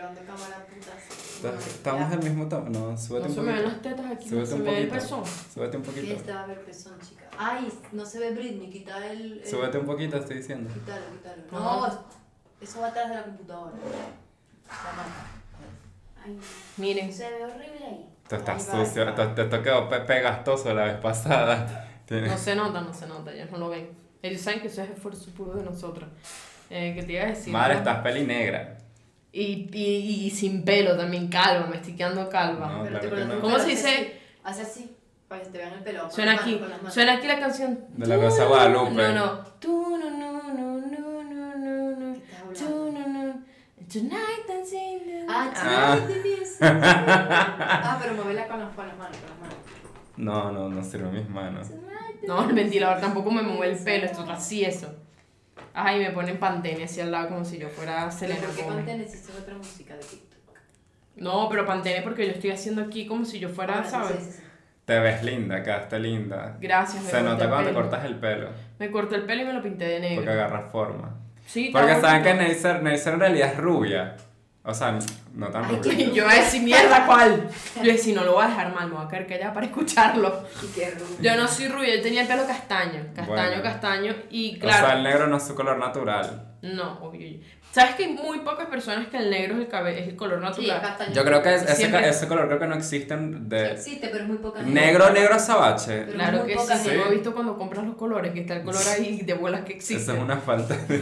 grabando cámara putas. Estamos del mismo tono. No, súbete No un se me ven poquito. las tetas aquí, no Súbete se un me ve el poquito. pezón. Súbete un poquito. este va a ver pezón, chica. Ay, no se ve Britney, quita el. el- Súbete un poquito, estoy diciendo. Quítalo, quítalo. No. No, eso va atrás de la computadora. La marca. Ay, Miren, se ve horrible ahí. Tú estás Ahí va, sucio, va. esto, esto quedó pe- pegastoso la vez pasada. Tienes- no se nota, no se nota, ellos no lo ven. Ellos saben que eso es esfuerzo puro de nosotros. Eh, ¿Qué te iba a decir? Madre, no? estás peli negra. Y, y, y sin pelo también, calva, me estoy quedando calva. No, Pero te claro que pones no. el ¿Cómo se dice? Hace así, para que te vean el pelo. Suena aquí, manos, suena aquí la canción. De la Rosa Guadalupe. No, no. Tú, no, no, no, no, no, no, no. ¿Qué estás Tú, no, no. Tonight dancing. the- Ah, Ah. ah, pero movela con las, con las manos, con las manos. No, no, no sirven mis manos. No, el ventilador tampoco me mueve el pelo, esto es así eso. Ay, me ponen Pantene así al lado como si yo fuera Selena ¿Por qué Gomez. Pantene existe otra música de TikTok? No, pero Pantene porque yo estoy haciendo aquí como si yo fuera, Ah, ¿sabes? sí, sí. Te ves linda, quedaste linda. Gracias, me Se nota cuando te cortas el pelo. Me corté el pelo y me lo pinté de negro. Porque agarras forma. Sí, Porque saben que Neisser en realidad es rubia. O sea, no tan Ay. Y yo iba a decir, mierda, ¿cuál? Yo iba a decir, no lo voy a dejar mal, me voy a caer callada para escucharlo. Y qué rubio. Yo no soy rubia, yo tenía el pelo castaño, castaño, Bueno. castaño, y O sea, el claro, negro no es su color natural. no, obvio. ¿Sabes que hay muy pocas personas que el negro es el, cabe- es el color Sí, natural? castaño. Yo creo que es- ese, ca- ese color creo que no existen Sí de existe, pero es muy poca negro, gente. negro azabache. Pero Claro que sí, yo he visto cuando compras los colores, que está el color ahí de bolas que existe. Esa es una falta de,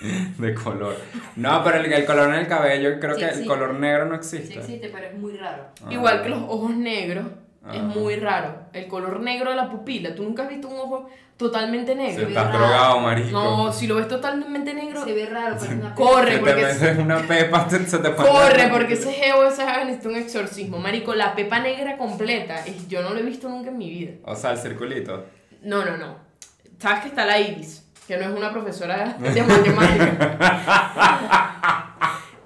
de color. No, pero el, el color en el cabello, creo Sí que el existe. color negro no Sí existe. existe, pero es muy raro. Ah. Igual que los ojos negros, es Ah. muy raro. El color negro de la pupila, ¿tú nunca has visto un ojo totalmente negro? estás raro. drogado, marico. No, si lo ves totalmente negro, Se ve raro, pero es una Corre, Si te porque- metes una pepa, te- se te pone Corre, porque ese geo, esa jeva necesita un exorcismo. Marico, la pepa negra completa, es- yo no lo he visto nunca en mi vida. O sea, el circulito. No, no, no. ¿Sabes que está la Iris? Que no es una profesora de matemáticas.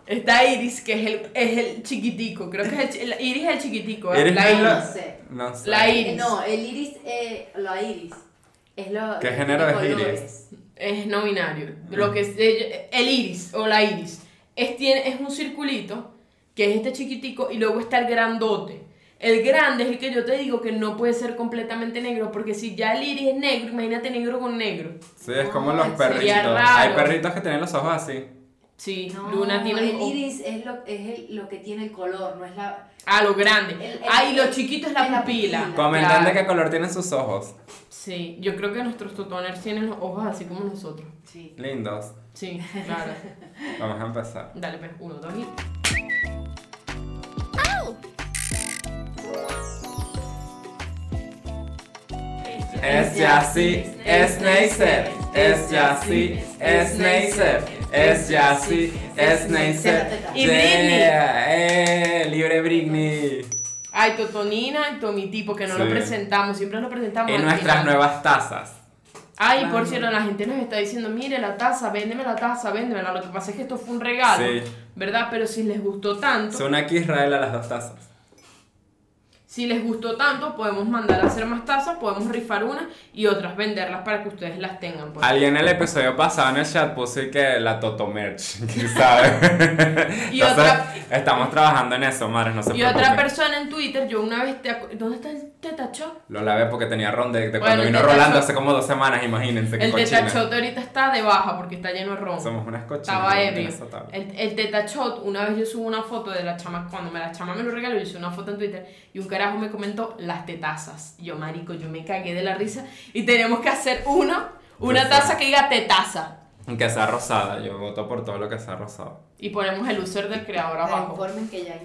Está Iris, que es el, es el chiquitico. Creo que es el, chi- el Iris es el chiquitico. ¿eh? Iris la Iris. la- No sé. No sé. La Eh, iris. No, el iris, eh, la iris. Es lo. ¿Qué de género es colores. Es no binario. Lo que es eh, el iris o la iris es, tiene, es un circulito que es este chiquitico y luego está el grandote. El grande es el que yo te digo que no puede ser completamente negro porque si ya el iris es negro, imagínate negro con negro. Sí, es como los perritos. Hay perritos que tienen los ojos así. Sí, No, Luna tiene el iris es, lo, es el- lo que tiene el color, no es la. Ah, lo grande. El- ah, y lo chiquito es la pupila. pupila. Comentan Claro. de qué color tienen sus ojos. Sí, yo creo que nuestros totoners tienen los ojos así como nosotros. Sí. Lindos. Sí, claro. Vamos a empezar. Dale, pues, uno, dos y... Es Yassi, es Neisser. Es Yassi, es Neisser. Es Yassi, es Neisser. Y Britney. Yeah, Eh, libre Britney. Ay, Totonina y Tomitipo, que no lo Sí. presentamos, siempre lo presentamos Y al nuestras final. nuevas tazas. Ay, por cierto, la gente nos está diciendo, mire la taza, véndeme la taza, véndemela. Lo que pasa es que esto fue un regalo, Sí. ¿verdad? Pero si les gustó tanto, Son aquí Israel a las dos tazas. Si les gustó tanto, podemos mandar a hacer más tazas, podemos rifar una y otras venderlas para que ustedes las tengan. pues. Alguien en el episodio pasado en el chat puso que la Toto Merch, ¿quién sabe? Y Entonces, otra- estamos trabajando en eso, madres, no se Y otra persona en Twitter, yo una vez te... ¿Dónde está el tetacho? Lo lavé porque tenía ron de, de Bueno, cuando vino Rolando hace como dos semanas, imagínense qué El tetachot ahorita está de baja porque está lleno de ron. Somos unas cochinas. Estaba ebrio. El, el tetachot, una vez yo subo una foto de la chama, cuando me la chama me lo regaló, yo hice una foto en Twitter y un carajo me comentó las tetazas. Yo, marico, yo me cagué de la risa y tenemos que hacer una, una taza que diga tetaza. Que sea rosada, yo voto por todo lo que sea rosado. Y ponemos el user del creador abajo. informen que ya hay.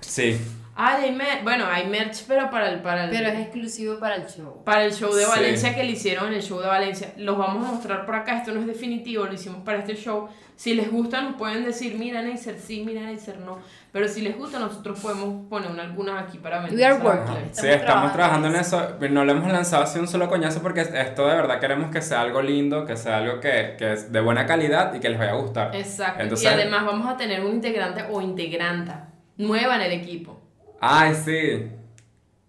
Sí. Ah, hay mer- bueno, hay merch, pero para el, para el, Pero es exclusivo para el show. para el show de Sí. Valencia que le hicieron en el show de Valencia. Los vamos a mostrar por acá, esto no es definitivo, lo hicimos para este show. Si les gusta nos pueden decir, mira Neisser sí, mira Neisser no. Pero si les gusta nosotros podemos poner una- algunas aquí para vender. We are working. Estamos Sí, estamos trabajando en eso. No lo hemos lanzado así un solo coñazo porque esto de verdad queremos que sea algo lindo, que sea algo que, que es de buena calidad y que les vaya a gustar. Exacto. Entonces- y además vamos a tener un integrante o integranta nueva en el equipo. Ay, sí.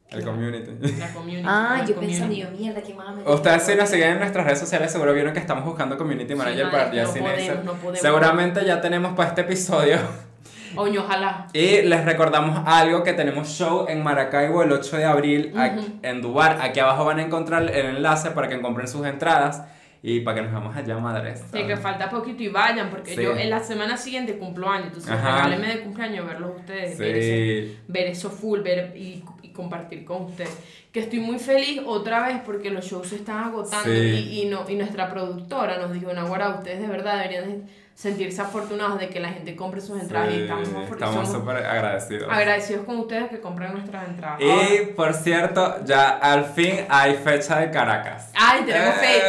El community. La community. Ah, yo community. pensando, yo, mierda, qué mala me Ustedes si nos siguen en nuestras redes sociales seguro vieron que estamos buscando community manager Sí, para Día no podemos, Excel. no podemos. Seguramente ya tenemos para este episodio Oño, ojalá. Y les recordamos algo que tenemos show en Maracaibo el 8 de abril aquí- en Dubar. Aquí abajo van a encontrar el enlace para que compren sus entradas y para que nos vamos allá, madres. Sí, que falta poquito y vayan, porque Sí. yo en la semana siguiente cumplo años, entonces regálenme de cumpleaños verlos ustedes, ver, ese- Sí. ver eso full, ver y, y compartir con ustedes. Que estoy muy feliz otra vez porque los shows se están agotando Sí. y, y, no, y nuestra productora nos dijo, Nahuara, ustedes de verdad deberían de sentirse afortunados de que la gente compre sus entradas y Sí, estamos, afor- estamos somos súper agradecidos. agradecidos con ustedes que compren nuestras entradas. Ahora- Y por cierto, ya al fin hay fecha de Caracas. ¡Ay, tenemos ¡Eh!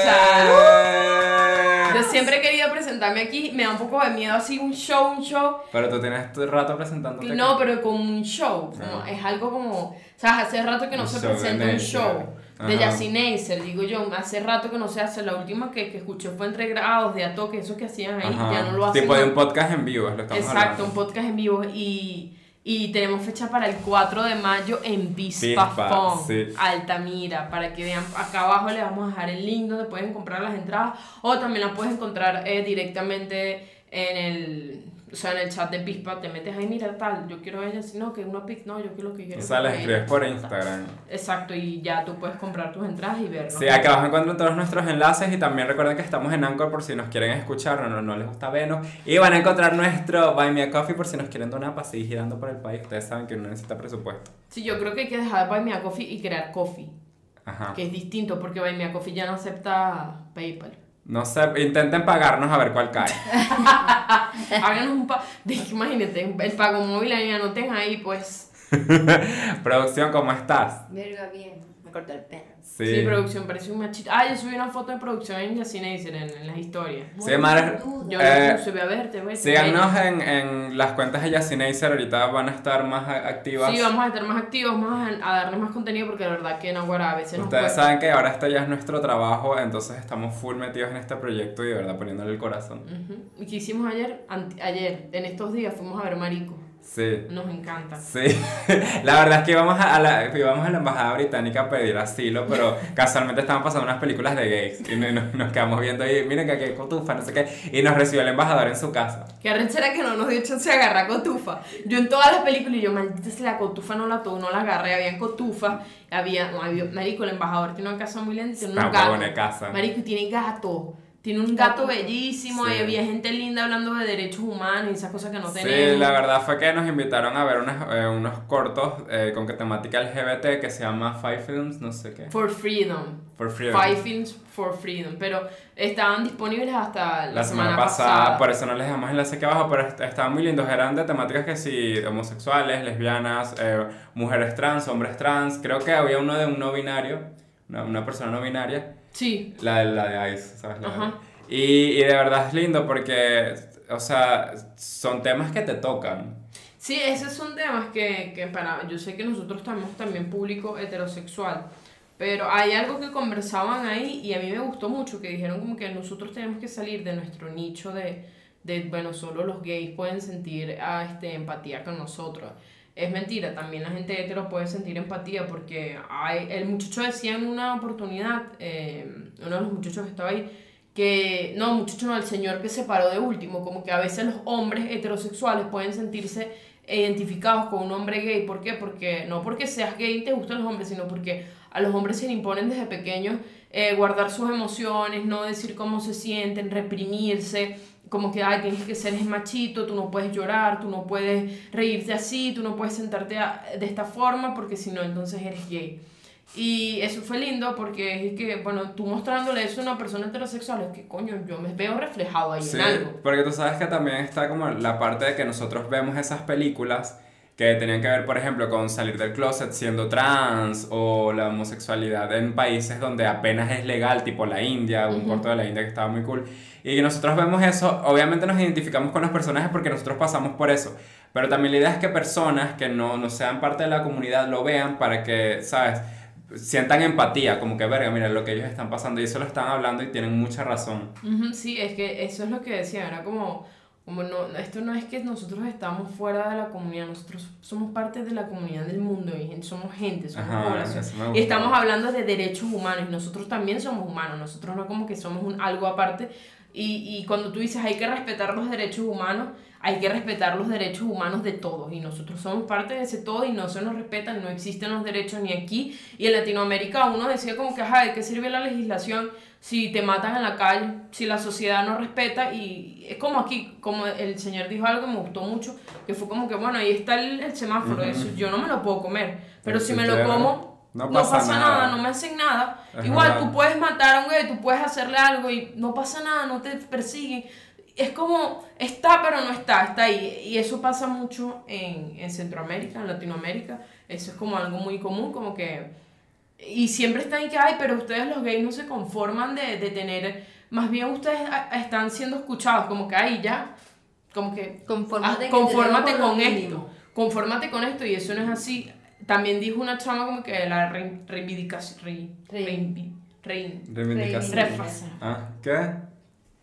fecha! Yo siempre he querido presentarme aquí, me da un poco de miedo así un show, un show. Pero tú tienes tu rato presentándote. No, aquí. pero como un show, como- Ah. es algo como, o sea, hace rato que no Un se presenta un show de Neisser, digo yo, hace rato que no se hace, la última que, que escuché fue entre grados de Atoque, eso que hacían ahí, Ajá. ya no lo hacen. Tipo de un podcast en vivo, lo estamos Exacto, hablando. un podcast en vivo y, y tenemos fecha para el 4 de mayo en Vispa Vispa, Fun, sí. Altamira, para que vean, acá abajo les vamos a dejar el link donde pueden comprar las entradas o también las puedes encontrar eh, directamente en el, o sea, en el chat de Vispa, te metes ahí, mira tal, yo quiero ella, si no, que una pic, no, yo quiero que quiero. O sea, que- escribes por Instagram. Exacto, y ya tú puedes comprar tus entradas y verlo. Sí, acá abajo encuentran todos nuestros enlaces y también recuerden que estamos en Anchor por si nos quieren escuchar o no, no les gusta vernos. Y van a encontrar nuestro Buy Me a Coffee por si nos quieren donar para seguir girando por el país. Ustedes saben que uno necesita presupuesto. Sí, yo creo que hay que dejar Buy Me a Coffee y crear Coffee, Ajá. que es distinto porque Buy Me a Coffee ya no acepta PayPal. No sé, intenten pagarnos a ver cuál cae. Háganos un pa... de- Imagínate, el pago móvil ahí anoten ahí, pues. Producción, ¿cómo estás? Verga, bien. Me corté el pelo. Sí. Sí, producción, parece un machito. Ah, yo subí una foto de producción en Yacineisser en, en las historias. Sí, madre. Yo Eh, puse, ve a verte, güey. Síganos en, en las cuentas de Yacineisser, ahorita van a estar más activas. Sí, vamos a estar más activos, vamos a, a darle más contenido porque la verdad que en Aguara a veces nos Ustedes cuesta. saben que ahora esto ya es nuestro trabajo, entonces estamos full metidos en este proyecto y de verdad poniéndole el corazón. ¿Y qué hicimos ayer? Ante- ayer, en estos días, fuimos a ver Marico. Sí. Nos encanta. Sí, la verdad es que íbamos a, la, íbamos a la embajada británica a pedir asilo, pero casualmente estaban pasando unas películas de gays y no- no- nos, quedamos viendo ahí, miren que aquí hay cotufa, no sé qué, y nos recibió el embajador en su casa. Qué arrechera que no nos dio chance de agarrar cotufa. Yo en todas las películas, y yo, maldita sea, la cotufa no la tuve, no la agarré. Había cotufa, había, no, había- marico, el embajador tiene una casa muy linda y tiene Una unos gatos. Marico, y tiene gato. Tiene un gato bellísimo Sí. y había gente linda hablando de derechos humanos y esas cosas que no Sí, tenemos. la verdad fue que nos invitaron a ver unos, eh, unos cortos eh, con que temática LGBT que se llama Five Films, no sé qué. For Freedom. For Freedom. Five Films for Freedom. Pero estaban disponibles hasta la, La semana, pasada, por eso no les dejamos enlace aquí abajo, pero est- estaban muy lindos. Eran de temáticas que sí, homosexuales, lesbianas, eh, mujeres trans, hombres trans. Creo que había uno de un no binario, una, una persona no binaria, Sí. la de, la de Ice, ¿sabes? La de- Ajá. Y, y de verdad es lindo porque, o sea, son temas que te tocan. Sí, esos son temas que, que para... Yo sé que nosotros tenemos también público heterosexual, pero hay algo que conversaban ahí y a mí me gustó mucho, que dijeron como que nosotros tenemos que salir de nuestro nicho de, de bueno, solo los gays pueden sentir ah, este, empatía con nosotros. Es mentira, también la gente hetero puede sentir empatía porque hay, el muchacho decía en una oportunidad, eh, uno de los muchachos que estaba ahí, que, no, muchacho, no, el señor que se paró de último, como que a veces los hombres heterosexuales pueden sentirse identificados con un hombre gay. ¿Por qué? Porque no porque seas gay y te gustan los hombres, sino porque a los hombres se le imponen desde pequeños eh, guardar sus emociones, no decir cómo se sienten, reprimirse, como que, ay, tienes que ser machito, tú no puedes llorar, tú no puedes reírte así, tú no puedes sentarte a- de esta forma, porque si no, entonces eres gay. Y eso fue lindo porque es que, bueno, tú mostrándole eso a una persona heterosexual, es que, coño, yo me veo reflejado ahí Sí, en algo. porque tú sabes que también está como la parte de que nosotros vemos esas películas que tenían que ver, por ejemplo, con salir del closet siendo trans o la homosexualidad en países donde apenas es legal, tipo la India, un Ujú. corto de la India que estaba muy cool. Y nosotros vemos eso, obviamente nos identificamos con los personajes porque nosotros pasamos por eso. Pero también la idea es que personas que no, no sean parte de la comunidad lo vean para que, ¿sabes? Sientan empatía, como que verga, mira lo que ellos están pasando y eso lo están hablando y tienen mucha razón. Ujú, sí, es que eso es lo que decía, era como, como no, esto no es que nosotros estamos fuera de la comunidad, nosotros somos parte de la comunidad del mundo y somos gente, somos Ajá, población. Y estamos hablando de derechos humanos y nosotros también somos humanos, nosotros no como que somos un, algo aparte. Y, y cuando tú dices hay que respetar los derechos humanos, hay que respetar los derechos humanos de todos y nosotros somos parte de ese todo y no se nos respetan, no existen los derechos ni aquí y en Latinoamérica uno decía como que, ajá, ¿de qué sirve la legislación si te matan en la calle, si la sociedad no respeta y es como aquí, como el señor dijo algo que me gustó mucho, que fue como que, bueno, ahí está el, el semáforo, Ujú. eso, yo no me lo puedo comer, pero si me lo como, No no pasa pasa, nada. nada. no me hacen nada. Es Igual verdad. tú puedes matar a un güey, tú puedes hacerle algo y no pasa nada, no te persiguen. Es como, está pero no está, está ahí. Y eso pasa mucho en, en Centroamérica, en Latinoamérica. Eso es como algo muy común, como que... Y siempre están ahí que, ay, pero ustedes los gays no se conforman de, de tener... Más bien ustedes a- están siendo escuchados, como que, ay, ya. Como que Confórmate, Ah, confórmate con esto, mínimo. confórmate con esto y eso no es así. También dijo una chama como que la re- reivindicación, re- Rein- rein- rein- Reivindicación. refasa. Ah, ¿qué?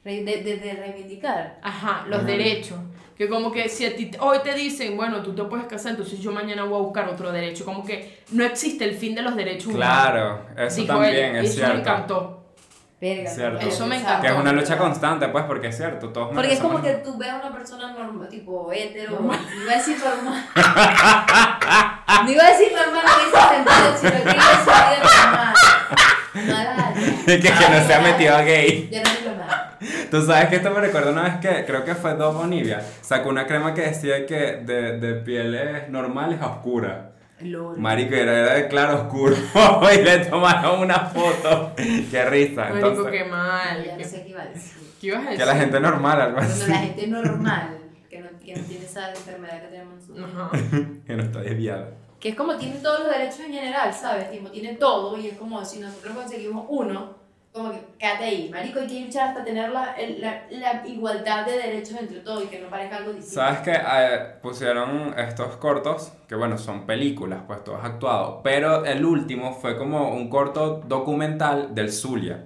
De, de, de reivindicar. Ajá, los Ajá. derechos. Que como que si a ti hoy te dicen, bueno, tú te puedes casar, entonces yo mañana voy a buscar otro derecho. Como que no existe el fin de los derechos humanos. Claro, eso Dijo también es eso me cierto. encantó. Verga. Cierto. no Eso me. Que es una lucha constante, pues, porque es cierto, todos Porque es como que tú ves a una persona normal, tipo hetero, no iba a decir normal. no iba a decir normal en ese sentido, sino que iba a decir normal. Que, que no se ha metido a gay. Ya no digo nada. Tú sabes que esto me recuerda una vez que creo que fue Dove Olivia. Sacó una crema que decía que de, de pieles normales a oscura. Lol. Marico, era, era de claro oscuro. y le tomaron una foto. Qué risa. Marico, Entonces, qué mal. Ya no ¿Qué, sé qué iba a decir. qué ibas a decir? que la gente normal, algo Cuando así. la gente normal, que no, que no tiene esa enfermedad que tenemos nosotros. Que no está desviada. Que es como tiene todos los derechos en general, ¿sabes? Tipo, tiene todo y es como si nosotros conseguimos uno, como que quédate ahí, marico, hay que luchar hasta tener la, la, la igualdad de derechos entre todos y que no parezca algo distinto. ¿Sabes que eh, pusieron estos cortos? Que bueno, son películas, pues todos actuados. Pero el último fue como un corto documental del Zulia.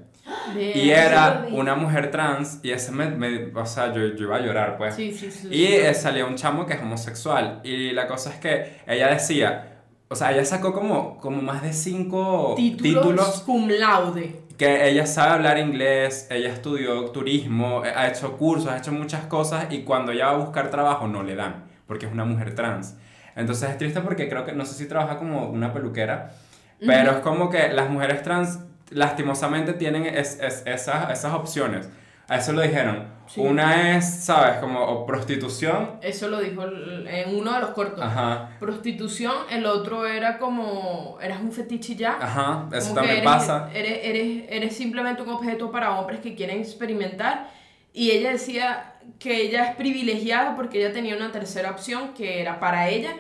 Bien. Y era una mujer trans y ese me, me- o sea, yo, yo iba a llorar, pues. Sí, sí, sí. Y eh, salía un chamo que es homosexual. Y la cosa es que ella decía, o sea, ella sacó como, como más de cinco títulos, títulos cum laude. Que ella sabe hablar inglés, ella estudió turismo, eh, ha hecho cursos, ha hecho muchas cosas y cuando ella va a buscar trabajo no le dan, porque es una mujer trans. Entonces es triste porque creo que, no sé si trabaja como una peluquera, pero es como que las mujeres trans lastimosamente tienen es- es- esas, esas opciones. A eso lo dijeron. Sí. Una es, ¿sabes? Como o prostitución. Eso lo dijo el- en uno de los cortos. Ajá, Prostitución, el otro era como, eras un fetiche ya. ajá, eso Como también eres, pasa. Eres, eres, eres simplemente un objeto para hombres que quieren experimentar. Y ella decía que ella es privilegiada porque ella tenía una tercera opción que era para ella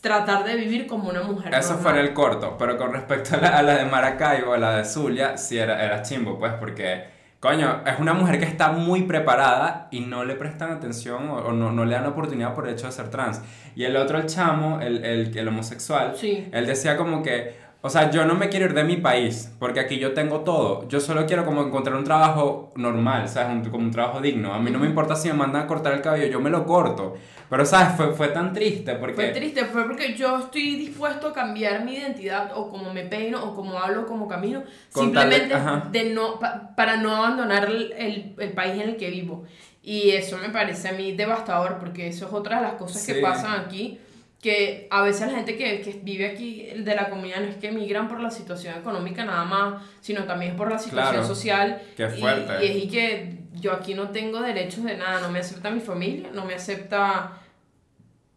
tratar de vivir como una mujer. Eso normal. fue en el corto, pero con respecto a la, a la de Maracaibo, a la de Zulia, sí era, era chimbo, pues, porque, coño, es una mujer que está muy preparada y no le prestan atención o, o no, no le dan oportunidad por el hecho de ser trans. Y el otro, el chamo, el, el, el homosexual, Sí. él decía como que, o sea, yo no me quiero ir de mi país, porque aquí yo tengo todo. Yo solo quiero como encontrar un trabajo normal, ¿sabes? Un- como un trabajo digno. A mí no me importa si me mandan a cortar el cabello, yo me lo corto. Pero, ¿sabes? Fue, fue tan triste porque... Fue triste, fue porque yo estoy dispuesto a cambiar mi identidad o como me peino o como hablo, como camino, Con tal de- simplemente no, pa- para no abandonar el, el, el país en el que vivo. Y eso me parece a mí devastador porque eso es otra de las cosas Sí. que pasan aquí, que a veces la gente que, que vive aquí de la comunidad no es que emigran por la situación económica nada más, sino también por la situación Claro. social. Qué Y- fuerte. Y, es y que yo aquí no tengo derechos de nada, no me acepta mi familia, no me acepta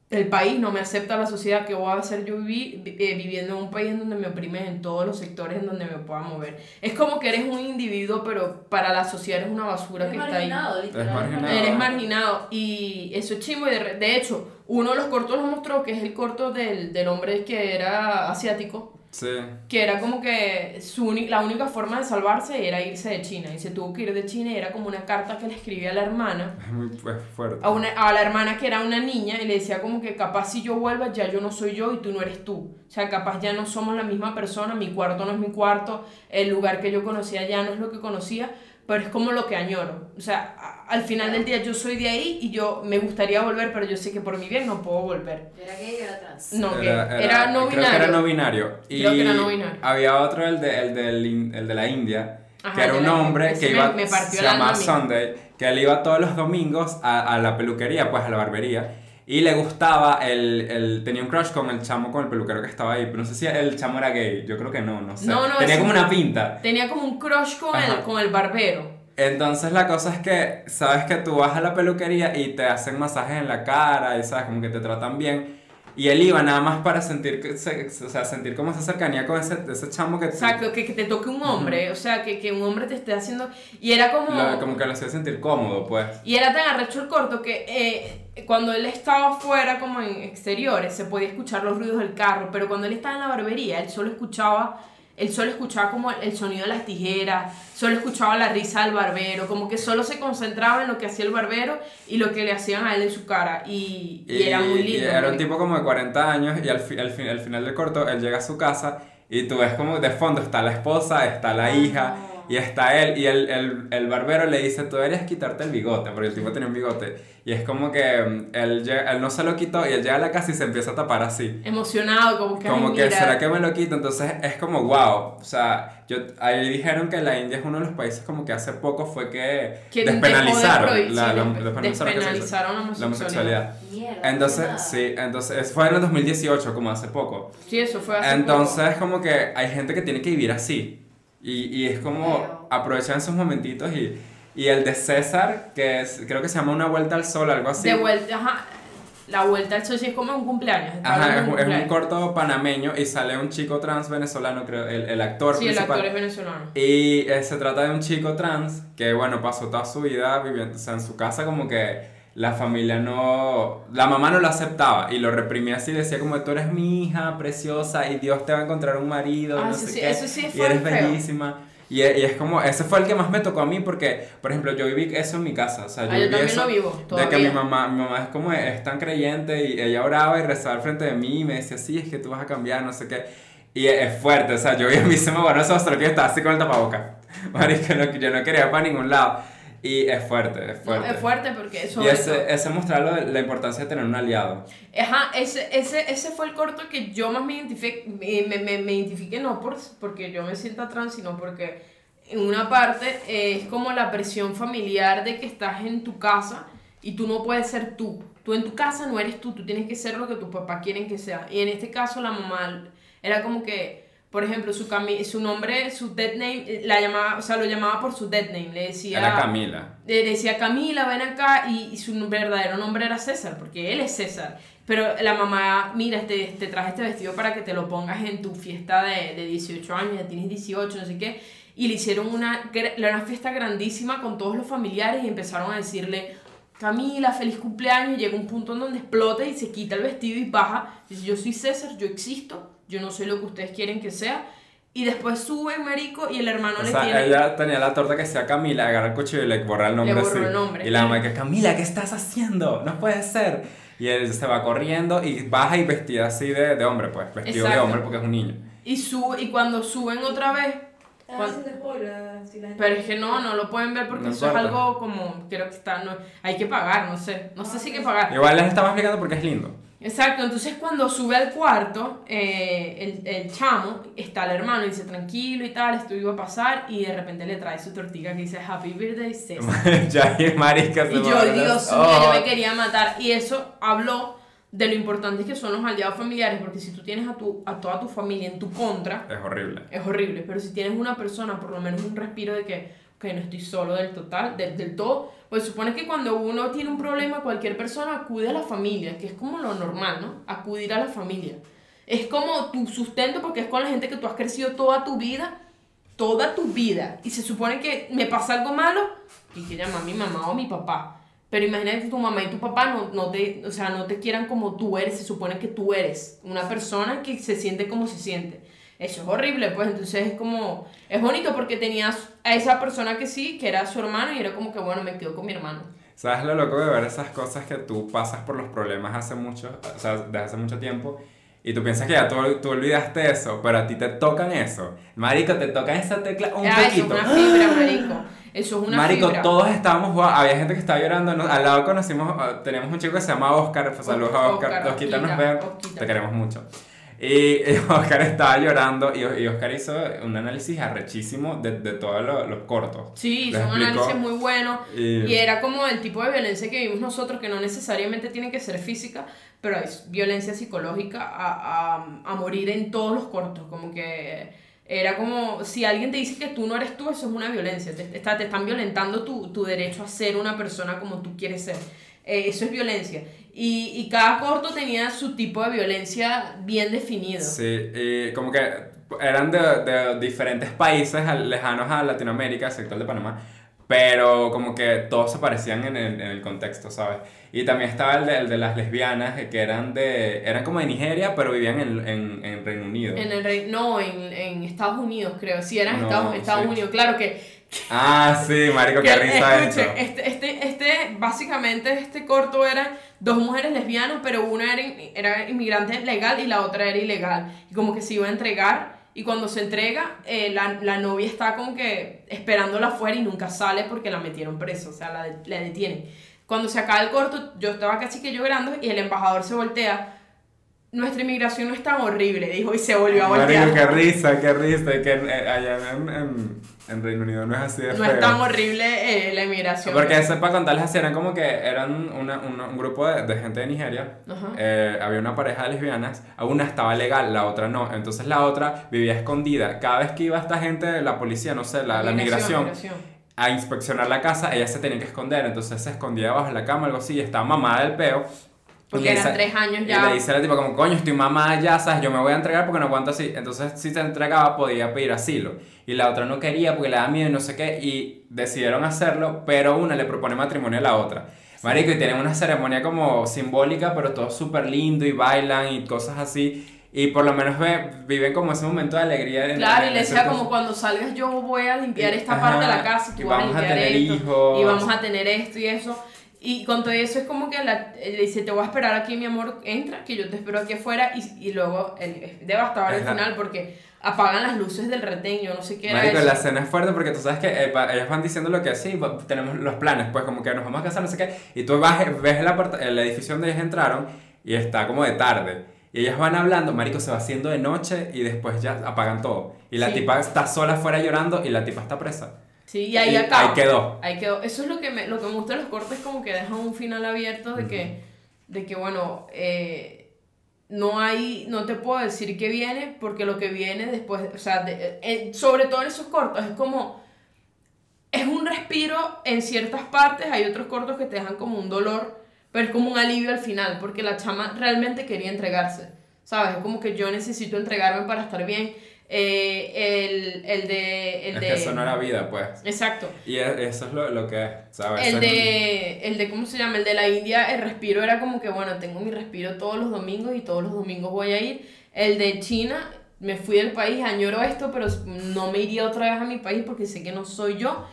el país, no me acepta la sociedad que voy a hacer yo vivi- eh, viviendo en un país en donde me oprimen en todos los sectores en donde me pueda mover. Es como que eres un individuo, pero para la sociedad eres una basura Es que está ahí. marginado, literal. marginado. Eres marginado y eso es chimbo y de, de hecho uno de los cortos lo mostró que es el corto del, del hombre que era asiático Sí. que era como que su la única forma de salvarse era irse de China y se tuvo que ir de China y era como una carta que le escribía a la hermana Es muy fuerte. a, una, a la hermana que era una niña y le decía como que capaz si yo vuelva ya yo no soy yo y tú no eres tú. O sea, capaz ya no somos la misma persona, mi cuarto no es mi cuarto, el lugar que yo conocía ya no es lo que conocía, pero es como lo que añoro. O sea, a- al final del día yo soy de ahí y yo me gustaría volver, pero yo sé que por mi bien no puedo volver. Era gay y era trans. No, que era, no creo binario. que era no binario. Y Creo que era no binario. Había otro, el de, el, in- el de la India, Ajá, que era de un hombre que me- iba, me partió se llamaba. Sunday, que él iba todos los domingos a, a la peluquería, pues a la barbería, y le gustaba, el, el, tenía un crush con el chamo, con el peluquero que estaba ahí, pero no sé si el chamo era gay, yo creo que no, no sé. No, no, tenía como un- una pinta. Tenía como un crush con Ajá. el, con el barbero. Entonces la cosa es que, sabes que tú vas a la peluquería y te hacen masajes en la cara y sabes, como que te tratan bien. Y él iba nada más para sentir, que se- o sea, sentir como esa cercanía con ese, ese chamo que... Exacto, que, que te toque un hombre, o sea, que, que un hombre te esté haciendo... Y era como... lo- como que lo hacía sentir cómodo, pues. Y era tan arrecho el corto que eh, cuando él estaba afuera, como en exteriores, se podía escuchar los ruidos del carro, pero cuando él estaba en la barbería, él solo escuchaba, él solo escuchaba como el sonido de las tijeras, solo escuchaba la risa del barbero, como que solo se concentraba en lo que hacía el barbero y lo que le hacían a él en su cara. Y, y era muy y lindo. era un marico. tipo como de 40 años y al, fi- al, fin- al final del corto él llega a su casa y tú ves como de fondo está la esposa, está la hija y está él y el, el, el barbero le dice tú deberías quitarte el bigote porque el tipo tenía un bigote y es como que mm, él, él no se lo quitó y él llega a la casa y se empieza a tapar así. Emocionado, como que... Como que, mira. ¿será que me lo quito? Entonces es como, wow. O sea, yo, ahí dijeron que la India es uno de los países como que hace poco fue que, de despenalizaron prohibir- la, la- despe- despenalizaron, despenalizaron la la homosexualidad. Mierda. Entonces, nada. sí, entonces, fue en el 2018, como hace poco. Sí, eso fue hace Entonces, como que hay gente que tiene que vivir así. Y, y es como aprovechan esos momentitos y, y el de César, que es, creo que se llama Una Vuelta al Sol, algo así. De vuelta, ajá. La vuelta al sol sí es como un cumpleaños. Ajá, es, un- es un cumpleaños. corto panameño y sale un chico trans venezolano, creo, el, el actor Sí, el principal. actor es venezolano. Y eh, se trata de un chico trans que, bueno, pasó toda su vida viviendo, o sea, en su casa como que la familia no, la mamá no lo aceptaba y lo reprimía así, decía como tú eres mi hija preciosa y Dios te va a encontrar un marido, Ah, no eso sé sí- qué, eso sí y eres feo. bellísima. Y, y es como, ese fue el que más me tocó a mí porque, por ejemplo, yo viví eso en mi casa, o sea, yo Ah, yo viví también eso lo vivo, de que todavía. mi mamá, mi mamá es como, es tan creyente y ella oraba y rezaba al frente de mí y me decía, sí, es que tú vas a cambiar, no sé qué. Y es fuerte, o sea, yo vi a mí se me bueno, eso hasta que estaba así con el tapaboca. Marica, no, yo no quería ir para ningún lado. Y es fuerte, es No, fuerte. es fuerte porque eso. Y ese, ese mostrar lo de- la importancia de tener un aliado. Ajá, ese, ese, ese fue el corto que yo más me identifiqué, me, me, me, identifiqué no por, porque yo me sienta trans, sino porque en una parte es como la presión familiar de que estás en tu casa y tú no puedes ser tú. Tú en tu casa no eres tú, tú tienes que ser lo que tus papás quieren que sea. Y en este caso la mamá era como que, por ejemplo, su, cami su nombre, su dead name, eh, la llamaba, o sea, lo llamaba por su dead name, le decía... Era Camila. Le decía Camila, ven acá, y, y su verdadero nombre era César, porque él es César. Pero la mamá, mira, te, te traje este vestido para que te lo pongas en tu fiesta de, de 18 años, ya tienes 18, no sé qué. Y le hicieron una, una fiesta grandísima con todos los familiares y empezaron a decirle, Camila, feliz cumpleaños. Y llega un punto en donde explota y se quita el vestido y baja. Dice, yo soy César, yo existo, yo no soy lo que ustedes quieren que sea. Y después sube, marico, y el hermano O le sea, tiene... ella tenía la torta que sea Camila, agarra el cuchillo y le borra el nombre Le borró así. el nombre. Y la mamá que, Camila, ¿qué estás haciendo? No puede ser. Y él se va corriendo y baja y vestida así de, de hombre, pues. Vestido de Exacto. hombre porque es un niño. Y, sube, y cuando suben otra vez, spoiler, si la gente- pero es que no, no lo pueden ver porque No eso es algo como, creo que está, no, hay que pagar, no sé, no sé si hay que pagar. Igual les estaba explicando porque es lindo. Exacto, entonces cuando sube al cuarto, eh, el, el chamo, está el hermano y dice tranquilo y tal, esto iba a pasar y de repente le trae su tortilla que dice Happy Birthday César. ya hay marica Y yo, Dios mío, yo Oh. me quería matar. Y eso habló de lo importante que son los aliados familiares, porque si tú tienes a, tu, a toda tu familia en tu contra, Es horrible. es horrible. Pero si tienes una persona, por lo menos un respiro de que, ok, no estoy solo del total, del, del todo, pues supone que cuando uno tiene un problema, cualquier persona acude a la familia, que es como lo normal, ¿no? Acudir a la familia. Es como tu sustento porque es con la gente que tú has crecido toda tu vida, toda tu vida. Y se supone que me pasa algo malo y que llama a mi mamá o mi papá. Pero imagínate que tu mamá y tu papá no, no, te, o sea, no te quieran como tú eres, se supone que tú eres una persona que se siente como se siente. Eso es horrible, pues entonces es como, es bonito porque tenías a esa persona que sí, que era su hermano y era como que, bueno, me quedo con mi hermano. ¿Sabes lo loco de ver esas cosas que tú pasas por los problemas hace mucho, o sea, desde hace mucho tiempo? Y tú piensas que ya tú, tú olvidaste eso, pero a ti te tocan eso. Marico, te tocan esa tecla un Ah, eso es poquito. una fibra, marico. Eso es una Marico, fibra. todos estábamos jugando, había gente que estaba llorando, al lado conocimos, ah, teníamos un chico que se llama Oscar, pues, saludos a Oscar, Oscar, Osquita nos te queremos mucho. Y, Oscar estaba llorando y, Oscar hizo un análisis arrechísimo de, de todos los, los cortos. Sí, hizo un análisis muy bueno. Y- Y era como el tipo de violencia que vimos nosotros, que no necesariamente tiene que ser física, pero es violencia psicológica a, a, a morir en todos los cortos. Como que era como, si alguien te dice que tú no eres tú, eso es una violencia. Te, está- te están violentando tu, tu derecho a ser una persona como tú quieres ser. Eh, eso es violencia. Y, y cada corto tenía su tipo de violencia bien definido. Sí, y como que eran de, de diferentes países lejanos a Latinoamérica, excepto el de Panamá, pero como que todos se parecían en el, en el contexto, ¿sabes? Y también estaba el de, el de las lesbianas, que eran de eran como de Nigeria, pero vivían en, en, en Reino Unido. En el rey, no, en, en Estados Unidos creo. Sí, eran No, Estados, Estados sí. Unidos. Claro que Ah, sí, marico, qué risa escuche, esto. este, este, este, básicamente este corto era dos mujeres lesbianas, pero una era, era inmigrante legal y la otra era ilegal. Y como que se iba a entregar y cuando se entrega, eh, la, la novia está como que esperándola afuera y nunca sale porque la metieron preso, o sea, la, la detienen. Cuando se acaba el corto, yo estaba casi que llorando y el embajador se voltea. Nuestra inmigración no es tan horrible, dijo, y se volvió a voltear. Marico, qué risa, qué risa. Que eh, allá en, en, en Reino Unido no es así de No feo. es tan horrible eh, la inmigración. Porque eso para contarles así, eran como que eran una, una- un grupo de, de gente de Nigeria. Eh, había una pareja de lesbianas, una estaba legal, la otra no. Entonces la otra vivía escondida. Cada vez que iba esta gente, la policía, no sé, la, la migración, migración. a inspeccionar la casa, ella se tenía que esconder. Entonces se escondía bajo la cama, algo así, y estaba mamada del peo. Porque Y eran tres años Y ya. le dice a la tipa como, coño, estoy mamada ya, ¿sabes? Yo me voy a entregar porque no aguanto así. Entonces, si se entregaba, podía pedir asilo. Y la otra no quería porque le daba miedo y no sé qué. Y decidieron hacerlo, pero una le propone matrimonio a la otra. Marico, y tienen una ceremonia como simbólica, pero todo súper lindo y bailan y cosas así. Y por lo menos ve- viven como ese momento de alegría. en- Claro, y le decía como cuando salgas yo voy a limpiar esta Ajá, parte de la casa, tú y vas a vamos a limpiar tener esto, hijos. y vamos a tener esto y eso. Y con todo eso es como que la, le dice, te voy a esperar aquí, mi amor, entra, que yo te espero aquí afuera. Y, y luego es devastador Ajá. final porque apagan las luces del retén, yo no sé qué era Marico, eso. la escena es fuerte porque tú sabes que eh, pa- ellos van diciendo lo que sí, tenemos los planes, pues como que nos vamos a casar, no sé qué, y tú vas, ves el, el edificio donde ellos entraron y está como de tarde. Y ellas van hablando, Marico se va haciendo de noche y después ya apagan todo. Y la Sí. tipa está sola afuera llorando y la tipa está presa. Sí, y ahí Y acaba. ahí quedó. Ahí quedó. Eso es lo que me, lo que me gusta de los cortes, como que dejan un final abierto de que, de que bueno, eh, no hay, no te puedo decir qué viene, porque lo que viene después, o sea, de- eh, sobre todo en esos cortos, es como, es un respiro en ciertas partes, hay otros cortos que te dejan como un dolor, pero es como un alivio al final, porque la chama realmente quería entregarse, ¿sabes? Es como que yo necesito entregarme para estar bien. Eh, el, el de... El es de que eso no era vida, pues. Exacto. Y e- eso es lo, lo que es, ¿sabes? El Eso es- de, el de, ¿cómo se llama? El de la India, el respiro era como que, bueno, tengo mi respiro todos los domingos y todos los domingos voy a ir. El de China, me fui del país, añoro esto, pero no me iría otra vez a mi país porque sé que no soy yo.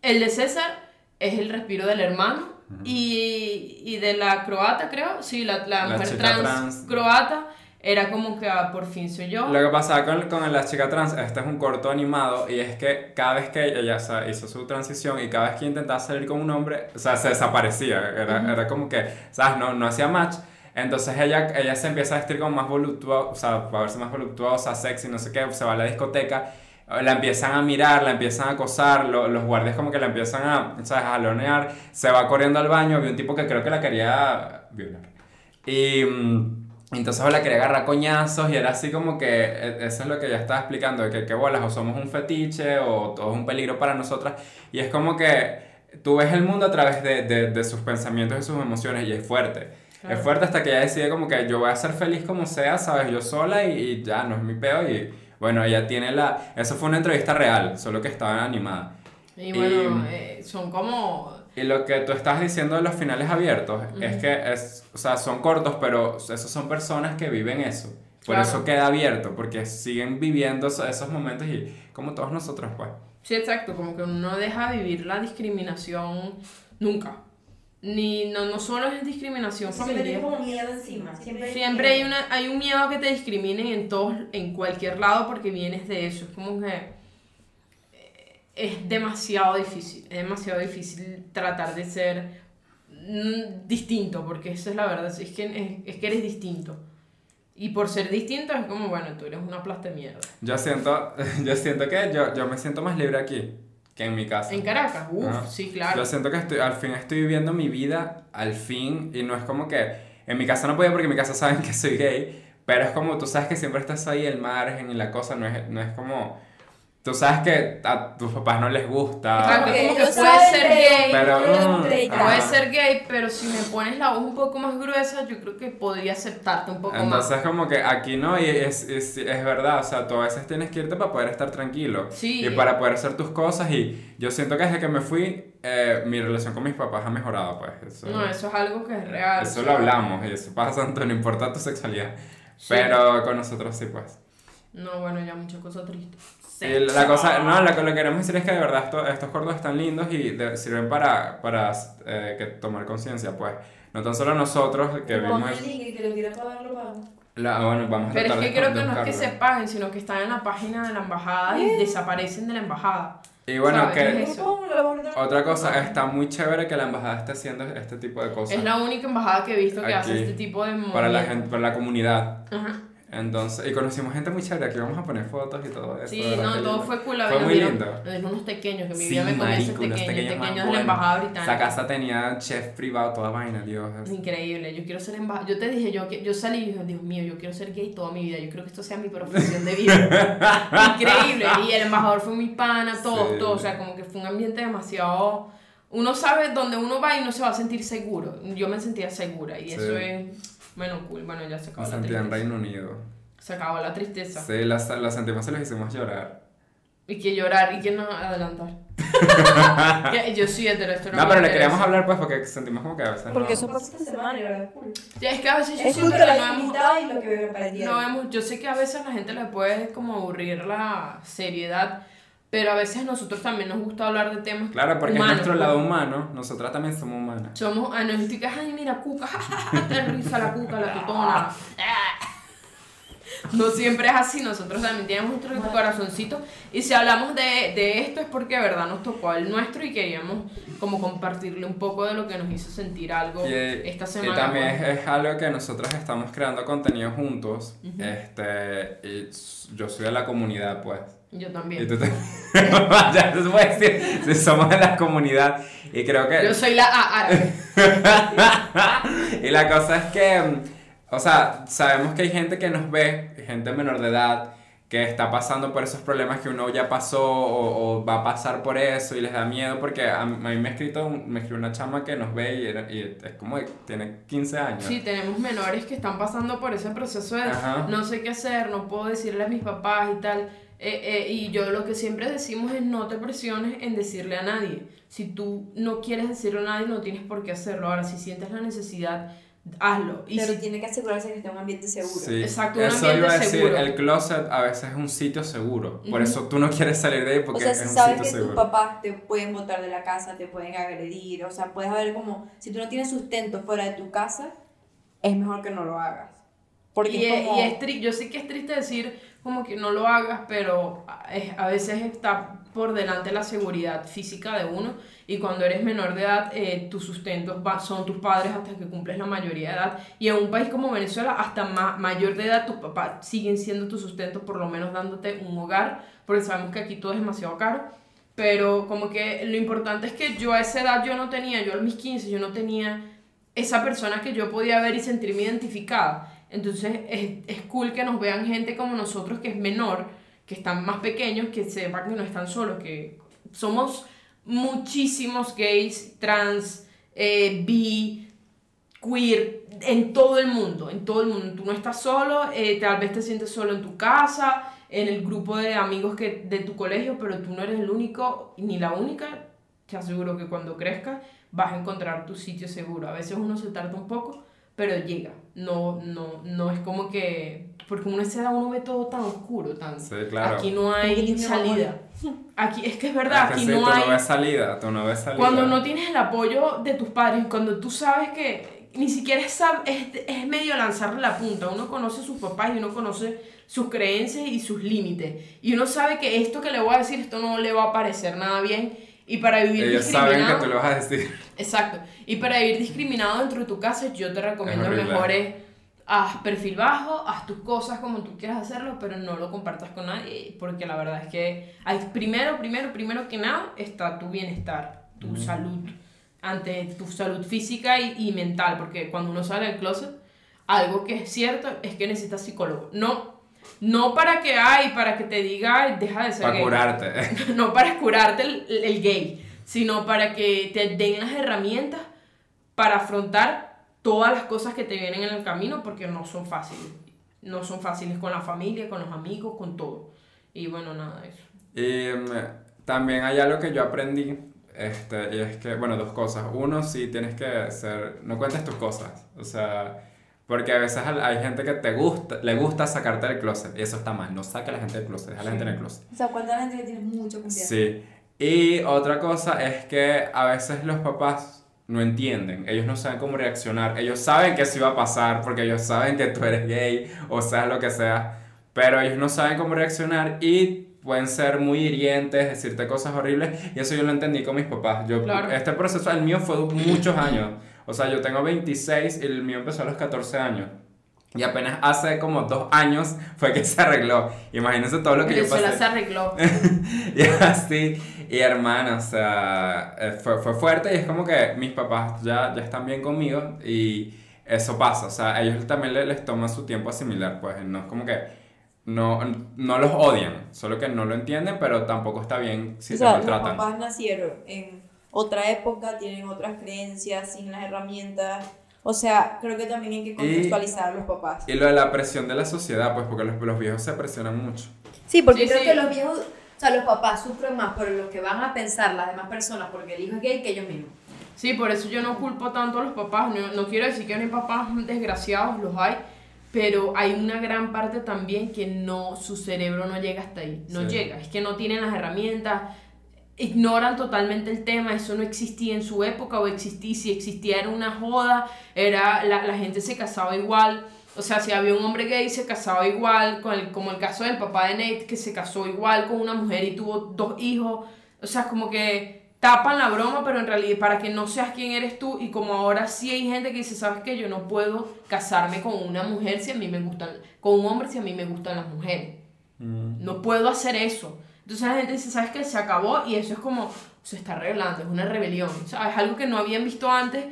El de César es el respiro del hermano. y, y de la croata, creo, sí, la, la, La mujer trans, trans. croata, era como que ah, por fin soy yo. Lo que pasaba con, con la chica trans, este es un corto animado y es que cada vez que ella o sea, hizo su transición y cada vez que intentaba salir con un hombre, o sea, se desaparecía. Era, era como que, ¿sabes? No, no hacía match. Entonces ella, ella se empieza a vestir como más voluptuosa, o sea, para verse más voluptuosa, sexy, no sé qué, se va a la discoteca, la empiezan a mirar, la empiezan a acosar, lo- los guardias como que la empiezan a, ¿sabes? a jalonear, se va corriendo al baño, vi un tipo que creo que la quería violar. Y mm, entonces la quería agarrar coñazos y era así como que, e- eso es lo que ella estaba explicando, de que, que bolas, o somos un fetiche o todo es un peligro para nosotras. Y es como que tú ves el mundo a través de, de, de sus pensamientos y sus emociones y es fuerte. Claro. Es fuerte hasta que ella decide como que yo voy a ser feliz como sea, ¿sabes? Yo sola y, y ya, no es mi peo y bueno, ella tiene la... Eso fue una entrevista real, solo que estaba animada. Y bueno, Y- eh, son como... Y lo que tú estás diciendo de los finales abiertos es que es, o sea, son cortos, pero esos son personas que viven eso. Por Claro. eso queda abierto, porque siguen viviendo eso- esos momentos y como todos nosotros, pues. Sí, exacto, como que uno no deja vivir la discriminación nunca. Ni, no, no solo es discriminación Siempre familiar. tengo como miedo encima. Siempre, Siempre hay, una, hay un miedo a que te discriminen en todos, en cualquier lado porque vienes de eso. Es como que es demasiado difícil. Es demasiado difícil tratar de ser mm, distinto, porque esa es la verdad. Es que, es, es que eres distinto. Y por ser distinto es como, bueno, tú eres una plasta de mierda. Yo siento, yo siento que yo, yo me siento más libre aquí que en mi casa. En Caracas, uff, Ajá. sí, claro. Yo siento que estoy, al fin estoy viviendo mi vida, al fin, y no es como que en mi casa no podía porque en mi casa saben que soy gay, pero es como tú sabes que siempre estás ahí el margen y la cosa, no es, no es como, tú sabes que a tus papás no les gusta. Exacto, Porque como que puede ser gay, Pero, mm. Puede ser gay, pero si me pones la voz un poco más gruesa, yo creo que podría aceptarte un poco Entonces más. como que aquí no, y es, es, es verdad, o sea, tú a veces tienes que irte para poder estar tranquilo. Sí. Y para poder hacer tus cosas y yo siento que desde que me fui, eh, mi relación con mis papás ha mejorado, pues. Eso, No, eso es algo que es real. eso lo hablamos y eso pasa tanto, no importa tu sexualidad. Sí. Pero con nosotros sí, pues. No, bueno, ya muchas cosas tristes. Y la cosa, no, lo que lo queremos decir es que de verdad esto- estos cortos están lindos y de- sirven para, para eh, que tomar conciencia, pues. No tan solo nosotros que vimos... el link y que lo quiera pagar, lo pago. La, bueno, vamos a Pero es que creo que no es que se paguen, sino que están en la página de la embajada y desaparecen de la embajada. Y bueno, ¿Sabes? que... Es. Otra cosa, está muy chévere que la embajada esté haciendo este tipo de cosas. Es la única embajada que he visto que hace Aquí, este tipo de para la movimiento. gente, para la comunidad. Ajá. Entonces, y conocimos gente muy chévere, aquí vamos a poner fotos y todo eso. Sí, no, todo lindo. fue cool. Fue muy lindo. Nos dieron unos pequeños, que mi Sí, vida me conoce marico, unos pequeños, pequeños pequeños de la embajada Esa británica. casa tenía chef privado, toda vaina, Dios. Es increíble, yo quiero ser embajador. Yo te dije, yo, yo salí y dije, Dios mío, yo quiero ser gay toda mi vida. Yo creo que esto sea mi profesión de vida. increíble. Y el embajador fue mi pana, todo, Sí. todo. O sea, como que fue un ambiente demasiado. Uno sabe dónde uno va y uno se va a sentir seguro. Yo me sentía segura y Sí. eso es. Bueno, cool. Bueno, ya se acabó la sentía en tristeza. Reino Unido. Se acabó la tristeza. Sí, las, las sentimos y los hicimos llorar. Y que llorar y que no adelantar. Yo soy hetero, esto no No, pero le queríamos hablar pues porque sentimos como que a veces no. Porque eso pasó esta semana y verdad cool. Ya, es que a veces yo Es siento que la no hemos y lo que me. No vemos, yo sé que a veces a la gente le puede como aburrir la seriedad, pero a veces a nosotros también nos gusta hablar de temas Claro, porque humanos, es nuestro pues. lado humano, nosotras también somos humanas. Somos analíticas, ay mira, cuca, te risa la cuca, la tutona. No siempre es así, nosotros también tenemos nuestro corazoncito y si hablamos de, de esto es porque de verdad nos tocó el nuestro y queríamos como compartirle un poco de lo que nos hizo sentir algo Y, esta y semana. también pues. es, es algo que nosotros estamos creando contenido juntos. Este, y yo soy de la comunidad, pues. Yo Y también. ya se puede decir, si somos de la comunidad. Y creo que... Yo soy la A y la cosa es que, o sea, sabemos que hay gente que nos ve, gente menor de edad, que está pasando por esos problemas que uno ya pasó o, o va a pasar por eso y les da miedo porque a, a mí me ha escrito, me escribió una chama que nos ve y, era- y es como, tiene 15 años. Sí, tenemos menores que están pasando por ese proceso de Ajá. no sé qué hacer, no puedo decirle a mis papás y tal. Eh, eh, y yo lo que siempre decimos es no te presiones en decirle a nadie. Si tú no quieres decirle a nadie, no tienes por qué hacerlo. Ahora, si sientes la necesidad, hazlo. Y Pero si- tiene que asegurarse que esté en un ambiente seguro. Sí, Exacto, un eso ambiente iba a decir, seguro. el closet a veces es un sitio seguro, por Ujú. eso tú no quieres salir de ahí O porque sea, es si un sabes sitio que tus papás te pueden botar de la casa, te pueden agredir, o sea, puedes haber como, si tú no tienes sustento fuera de tu casa, es mejor que no lo hagas. Porque y, es es- como- y es tri- yo sé que es triste decir como que no lo hagas, pero a- es- a veces está por delante la seguridad física de uno y cuando eres menor de edad eh, tus sustentos son tus padres hasta que cumples la mayoría de edad y en un país como Venezuela hasta ma- mayor de edad tus papás siguen siendo tu sustento por lo menos dándote un hogar porque sabemos que aquí todo es demasiado caro pero como que lo importante es que yo a esa edad yo no tenía, yo a mis 15 yo no tenía esa persona que yo podía ver y sentirme identificada. Entonces es, es cool que nos vean gente como nosotros que es menor, que están más pequeños, que sepan que no están solos, que somos muchísimos gays, trans, eh, bi, queer, en todo el mundo, en todo el mundo. Tú no estás solo, eh, tal vez te sientes solo en tu casa, en el grupo de amigos que, de tu colegio, pero tú no eres el único ni la única. Te aseguro que cuando crezcas vas a encontrar tu sitio seguro. A veces uno se tarda un poco, pero llega. No, no, no es como que... Porque uno a esa edad uno ve todo tan oscuro, tan... Sí, claro. Aquí no hay salida. Aquí, es que es verdad, Es que aquí sí, no tú hay... no ves salida, tú no ves salida. Cuando no tienes el apoyo de tus padres, cuando tú sabes que ni siquiera es, sab- es, es medio lanzarle la punta, uno conoce a sus papás y uno conoce sus creencias y sus límites. Y uno sabe que esto que le voy a decir, esto no le va a parecer nada bien. Y para vivir Ellos saben discriminado... que tú le vas a decir. Exacto. Y para vivir discriminado dentro de tu casa, yo te recomiendo mejores haz perfil bajo, haz tus cosas como tú quieras hacerlo, pero no lo compartas con nadie, porque la verdad es que primero, primero, primero que nada está tu bienestar, tu salud, ante tu salud física y, y mental, porque cuando uno sale del closet, algo que es cierto es que necesitas psicólogo. No, no para que hay, para que te diga, "Ay, deja de ser Para gay. curarte. no para curarte el, el gay, sino para que te den las herramientas para afrontar todas las cosas que te vienen en el camino, porque no son fáciles. No son fáciles con la familia, con los amigos, con todo. Y bueno, nada de eso. Y mm, también hay algo que yo aprendí, este, y es que, bueno, dos cosas. Uno, sí tienes que ser, no cuentes tus cosas, o sea, porque a veces hay gente que te gusta, le gusta sacarte del closet, y eso está mal, no saca a la gente del closet, deja a la gente en el closet. O sea, cuenta la gente que tiene mucho confianza. Sí. Y otra cosa es que a veces los papás no entienden, ellos no saben cómo reaccionar, ellos saben que eso iba a pasar porque ellos saben que tú eres gay o sea lo que sea, pero ellos no saben cómo reaccionar y pueden ser muy hirientes, decirte cosas horribles y eso yo lo entendí con mis papás. Yo, Claro. Este proceso, el mío fue muchos años, o sea, yo tengo 26 y el mío empezó a los 14 años. Y apenas hace como dos años fue que se arregló. Imagínense todo lo que yo Venezuela pasé. se arregló. Y así, y hermana, o sea, eh, fue, fue fuerte y es como que mis papás ya, ya están bien conmigo y eso pasa, o sea, a ellos también le- les toma su tiempo asimilar, pues, no es como que no, no los odian, solo que no lo entienden, pero tampoco está bien si o te sea, los maltratan. papás nacieron en otra época, tienen otras creencias, sin las herramientas. O sea, creo que también hay que contextualizar a los papás. Y lo de la presión de la sociedad, pues, porque los, los viejos se presionan mucho. Sí, porque Sí, creo sí. que los viejos, o sea, los papás sufren más por lo que van a pensar las demás personas porque el hijo es gay que ellos mismos. Sí, por eso yo no culpo tanto a los papás. No, no quiero decir que no hay papás desgraciados, los hay. Pero hay una gran parte también que no, su cerebro no llega hasta ahí. No Sí. llega. Es que no tienen las herramientas. Ignoran totalmente el tema. Eso no existía en su época. O existía, si existía era una joda. Era, la, la gente se casaba igual. O sea, si había un hombre gay, se casaba igual. Con el, como el caso del papá de Nate, que se casó igual con una mujer y tuvo dos hijos. O sea, como que tapan la broma, pero en realidad para que no seas quién eres tú. Y como ahora sí hay gente que dice, ¿sabes qué? Yo no puedo casarme con una mujer si a mí me gustan, con un hombre si a mí me gustan las mujeres. Mm. No puedo hacer eso. Entonces la gente dice, ¿sabes qué? Se acabó y eso es como, se está arreglando, es una rebelión. ¿sabes? Es algo que no habían visto antes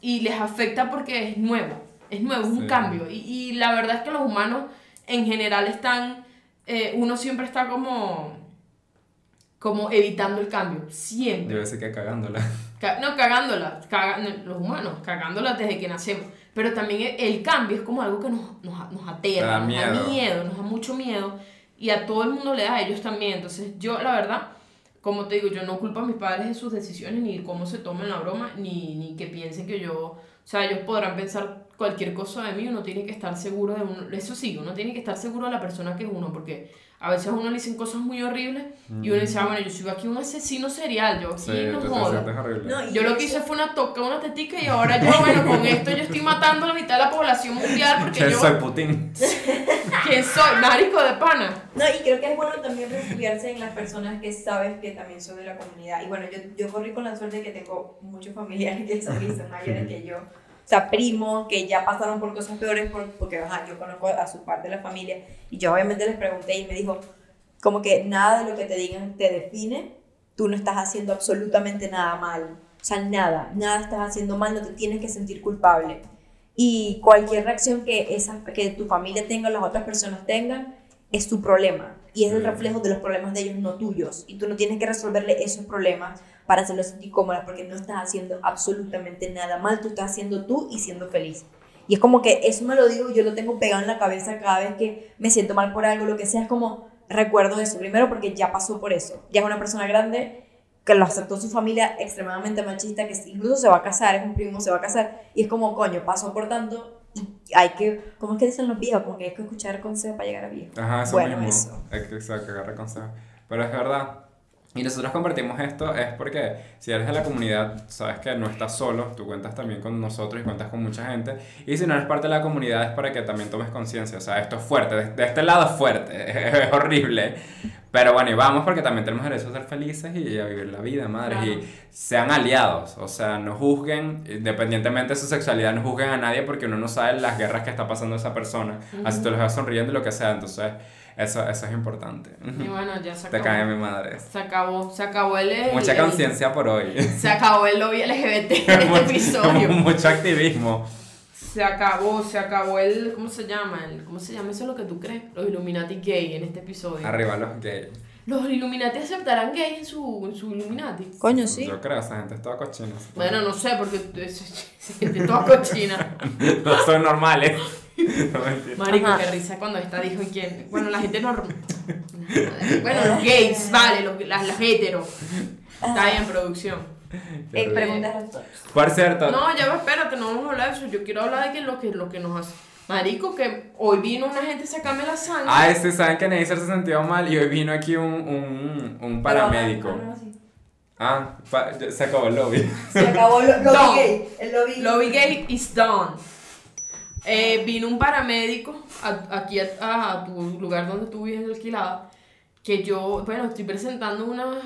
y les afecta porque es nuevo. Es nuevo, es Sí. un cambio. Y, y la verdad es que los humanos en general están, eh, uno siempre está como, como evitando el cambio. Siempre. Debe ser que cagándola. Ca- No, cagándola, caga- no, los humanos, cagándola desde que nacemos. Pero también el, el cambio es como algo que nos, nos, nos aterra, Da nos miedo. da miedo, nos da mucho miedo. Y a todo el mundo le da, a ellos también. Entonces yo, la verdad, como te digo, yo no culpo a mis padres de sus decisiones, ni cómo se tomen la broma, ni, ni que piensen que yo... O sea, ellos podrán pensar cualquier cosa de mí, uno tiene que estar seguro de uno. Eso sí, uno tiene que estar seguro de la persona que es uno, porque a veces a uno le dicen cosas muy horribles y uno dice, ah, bueno, yo soy aquí un asesino serial, yo aquí Sí, no jodo. No, Yo lo que hice fue una toca, una tetica y ahora yo, bueno, con esto yo estoy matando a la mitad de la población mundial porque ¿Quién yo, soy Putin? ¿quién soy? Marico de pana. No, y creo que es bueno también refugiarse en las personas que sabes que también son de la comunidad. Y bueno, yo, yo corrí con la suerte de que tengo muchos familiares que son, que son mayores que yo. O sea, primos que ya pasaron por cosas peores por- porque ajá, yo conozco a su parte de la familia. Y yo obviamente les pregunté y me dijo, como que nada de lo que te digan te define. Tú no estás haciendo absolutamente nada mal. O sea, nada, nada estás haciendo mal, no te tienes que sentir culpable. Y cualquier reacción que, esa, que tu familia tenga las otras personas tengan es tu problema. Y es el Sí. reflejo de los problemas de ellos, no tuyos. Y tú no tienes que resolverle esos problemas para hacerlos sentir cómodas porque no estás haciendo absolutamente nada mal. Tú estás haciendo tú y siendo feliz. Y es como que eso me lo digo, yo lo tengo pegado en la cabeza cada vez que me siento mal por algo, lo que sea, es como recuerdo eso. Primero porque ya pasó por eso. Ya es una persona grande que lo aceptó su familia extremadamente machista, que incluso se va a casar, es un primo, se va a casar, y es como, coño, pasó por tanto, hay que, ¿cómo es que dicen los viejos? Como que hay que escuchar consejos para llegar a viejo. Ajá, eso Bueno, mismo. eso. Es que, que agarre consejo. Pero es verdad. Y nosotros compartimos esto es porque si eres de la comunidad, sabes que no estás solo, tú cuentas también con nosotros y cuentas con mucha gente. Y si no eres parte de la comunidad es para que también tomes conciencia. O sea, esto es fuerte, de, de este lado es fuerte, es horrible. Pero bueno, y vamos porque también tenemos derecho a ser felices y a vivir la vida, madres. Claro. Y sean aliados, o sea, no juzguen, independientemente de su sexualidad, no juzguen a nadie porque uno no sabe las guerras que está pasando esa persona. Así tú los ves sonriendo y lo que sea, entonces eso, eso es importante. Y bueno, ya se Te acabó. cae mi madre. Se acabó, se acabó el. el- Mucha conciencia por hoy. Se acabó el lobby LGBT en este episodio. Mucho activismo. Se acabó, se acabó el. ¿Cómo se llama? El, ¿Cómo se llama eso lo que tú crees? Los Illuminati gay en este episodio. Arriba los gays. ¿Los Illuminati aceptarán gays en su, en su Illuminati? Coño, sí. Yo creo, esa gente es toda cochina. Bueno, no sé, porque es, toda cochina. no son normales. No. Marico, Ajá. qué risa cuando esta dijo quién. Bueno, la gente normal. Bueno, los gays, vale, los, las, las heteros. Está bien, producción. Eh, preguntas cierto, No, ya va, espérate, no vamos a hablar de eso. Yo quiero hablar de que lo que, lo que nos hace. Marico, que hoy vino una gente a sacarme la sangre. Ay, sí, saben que Neisser se sintió mal y hoy vino aquí un, un, un paramédico. Pero, ah, no, sí. Ah, pa- se acabó el lobby. Se acabó lo, No. lobby gay. El lobby. Lobby gay is done. Eh, vino un paramédico a- aquí a, a tu lugar donde tú vives alquilada. Que yo, bueno, estoy presentando unas,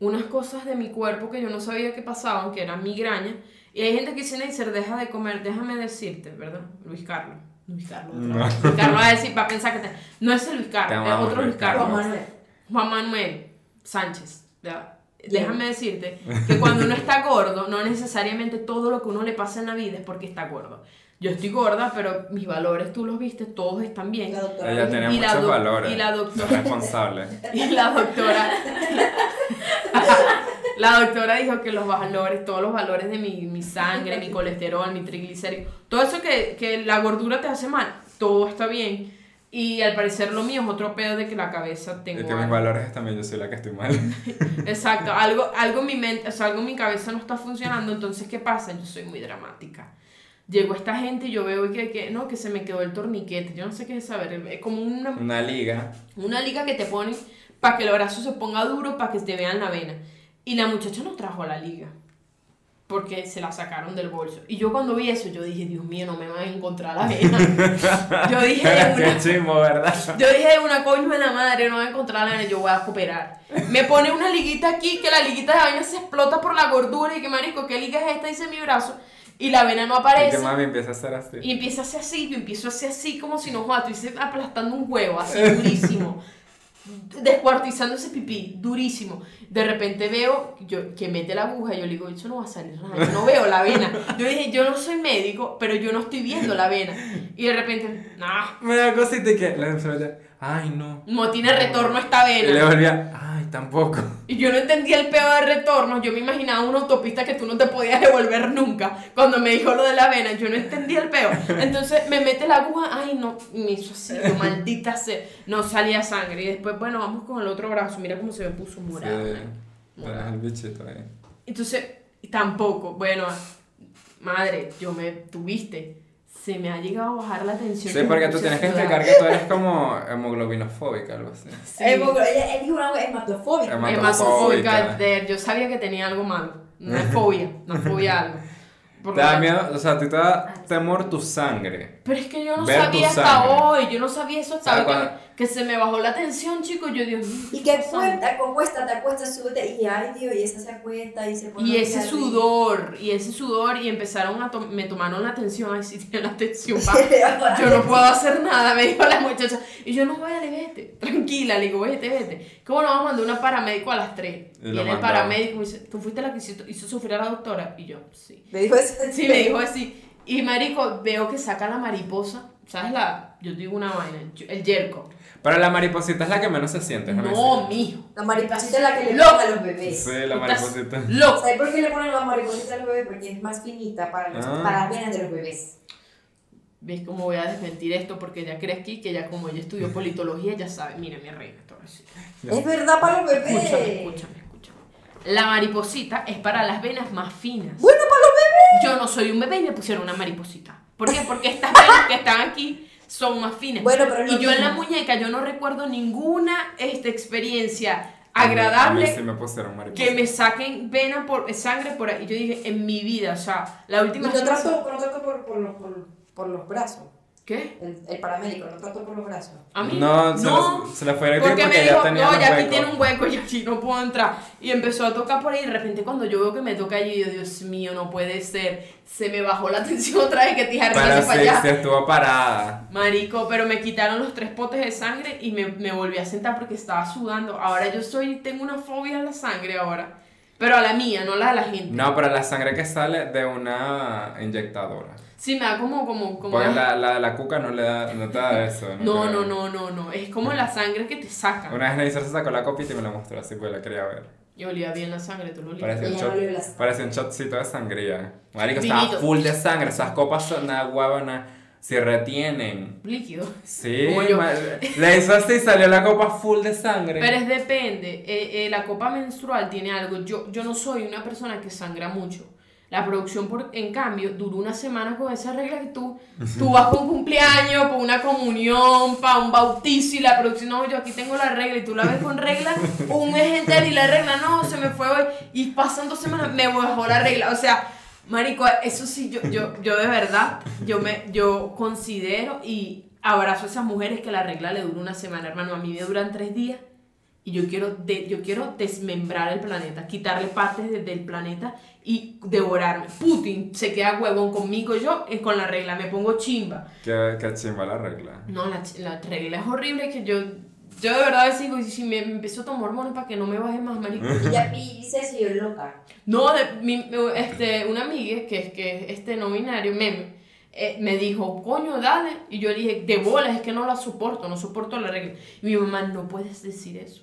unas cosas de mi cuerpo que yo no sabía que pasaban, que eran migraña. Y hay gente que dice, Neisser, deja de comer, déjame decirte, ¿verdad? Luis Carlos. Luis Carlos. No. Luis Carlos va a decir, va a pensar que te- no es el Luis Te Carlos, es otro Luis Carlos. Juan Manuel. Juan Manuel Sánchez. ¿ya? Déjame decirte que cuando uno está gordo, no necesariamente todo lo que uno le pasa en la vida es porque está gordo. Yo estoy gorda, pero mis valores tú los viste, todos están bien. La doctora. Ella tiene Y la muchos doc- valores. y la doctora- responsable. Y la doctora. la doctora dijo que los valores, todos los valores de mi, mi sangre, mi colesterol, mi triglicéridos, todo eso que, que la gordura te hace mal, todo está bien. Y al parecer lo mío es otro pedo de que la cabeza Y tengo. que mis valores también, yo soy la que estoy mal. Exacto, algo, algo en mi mente, o sea, algo en mi cabeza no está funcionando, entonces ¿qué pasa? Yo soy muy dramática. Llegó esta gente y yo veo que, que no, que se me quedó el torniquete, yo no sé qué es saber, es como una, Una liga. una liga que te ponen para que el brazo se ponga duro, para que te vean la vena. Y la muchacha no trajo la liga, porque se la sacaron del bolso. Y yo cuando vi eso, yo dije, Dios mío, no me van a encontrar la vena. yo dije, una, chimo, ¿verdad? yo dije de una coño de la madre, no voy a encontrar la vena, yo voy a cooperar. Me pone una liguita aquí, que la liguita de vaina se explota por la gordura y que marico, ¿qué liga es esta? Dice mi brazo. Y la vena no aparece. que mami empieza a hacer así. Y empieza a hacer así, yo empiezo a hacer así como si no joda, estuviese aplastando un huevo, así durísimo. Descuartizando ese pipí, durísimo. De repente veo yo, que mete la aguja y yo le digo, eso no va a salir nada, yo no veo la vena. Yo dije, yo no soy médico, pero yo no estoy viendo la vena. Y de repente, nah, Me da cosita que la ay no. no tiene retorno esta Y le vena. volvía, tampoco. Y yo no entendía el pedo de retorno, yo me imaginaba una autopista que tú no te podías devolver nunca. Cuando me dijo lo de la vena, yo no entendía el pedo. Entonces me mete la aguja, ay no, me hizo así, yo maldita sea, no salía sangre. Y después, bueno, vamos con el otro brazo, mira cómo se me puso morado. Sí, el bichito ahí. Entonces, tampoco, bueno, madre, yo me tuviste, se me ha llegado a bajar la tensión. Sí, porque tú tienes que explicar que tú eres como hemoglobinofóbica, algo así. Sí. Ella, él dijo una hematofóbica. Hema- Hematofóbica, de- yo sabía que tenía algo malo, una fobia, una fobia a algo. Por Te da miedo, o sea, a ti te da temor tu sangre. Pero es que yo no sabía hasta sangre. hoy, yo no sabía eso hasta sea, hoy, que, se me bajó la tensión, chico, yo Dios mío. Y que ¿qué pasa? cuesta, cuesta, te acuestas, súbete. Y ay, Dios, y esa se acuesta y se pone. Y ese sudor, y ese sudor, y empezaron a tomar, me tomaron la atención, ay, sí tiene la arriba. Yo no puedo hacer nada, me dijo la muchacha. Y yo, no, vale, vete, tranquila, le digo, vete, vete. ¿Cómo nos vamos a mandar una paramédico a las 3? Y Y, el paramédico me dice, ¿tú fuiste la que hizo, hizo sufrir a la doctora? Y yo, sí. Me dijo eso. Sí, me dijo así. Y marico, veo que saca la mariposa, ¿sabes la? Yo te digo una vaina, el yerco. Pero la mariposita es la que menos se siente, No, mijo. La mariposita es la que le ponen a los bebés. Sí, la mariposita. Loco. ¿Sabes por qué le ponen la mariposita a los bebés? Porque es más finita para, los, Ah. para las venas de los bebés. ¿Ves cómo voy a desmentir esto? Porque ya crees aquí que ya como ella estudió politología, ya sabe. Mira, mi reina, todo así. Es verdad para los bebés. Escúchame, escúchame, escúchame. La mariposita es para las venas más finas. Bueno, para los bebés. Yo no soy un bebé y me pusieron una mariposita. ¿Por qué? Porque estas venas que están aquí son más finas. Bueno, pero y yo en la muñeca yo no recuerdo ninguna este, experiencia A mí- agradable A mí me que me saquen vena por sangre por ahí. Yo dije, en mi vida, o sea, la última no vez que me trato, no trato por, por, los, por, por los brazos. ¿Qué? El, el paramédico no trató por los brazos. ¿A mí? No, se, no. Se le fue el Porque porque me ya dijo, tenía no, ya aquí tiene un hueco y aquí no puedo entrar. Y empezó a tocar por ahí. Y de repente, cuando yo veo que me toca allí, yo, Dios mío, no puede ser. Se me bajó la tensión otra vez que tija Pero para sí, allá. sí estuvo parada. Marico, pero me quitaron los tres potes de sangre y me, me volví a sentar porque estaba sudando. Ahora yo soy, tengo una fobia a la sangre ahora. Pero a la mía, no la de la gente. No, pero la sangre que sale de una inyectadora. Sí, me da como, como, como. Porque la, la la cuca no le da, no te da eso. No, no, no, no, no. Es como la sangre que te saca. Una vez Neisser se sacó la copita y me la mostró así, pues la quería ver. Y olía bien la sangre, tú lo olías. Parecía un, shot, no parecía un shotcito de sangría. Marico, Vinito. estaba full de sangre. Esas copas son nada huevona. Si retienen. Líquido. Sí, le hizo así, salió la copa full de sangre. Pero es depende. Eh, eh, la copa menstrual tiene algo. Yo, yo no soy una persona que sangra mucho. La producción, por, en cambio, duró una semana con esa regla que tú, tú vas para un cumpleaños, para una comunión, para un bautizo y la producción, no, yo aquí tengo la regla y tú la ves con regla un mes entero y la regla, no, se me fue hoy y pasan dos semanas, me bajó la regla. O sea, marico, eso sí, yo, yo, yo de verdad, yo, me, yo considero y abrazo a esas mujeres que la regla le dura una semana, hermano, a mí me duran tres días y yo quiero, de, yo quiero desmembrar el planeta, quitarle partes de- del planeta y devorarme. Putin se queda huevón conmigo, yo eh, con la regla me pongo chimba. Qué, qué chimba la regla. No, la, la regla es horrible que yo, yo de verdad digo, y si me, me empiezo a tomar hormonas para que no me baje más, marico. Y ya y dice eso y yo loca. No, de, mi, este, una amiga que es que es este no binario, meme, eh, me dijo, coño, dale. Y yo le dije, de bolas, es que no la soporto, no soporto la regla. Y mi mamá, no puedes decir eso,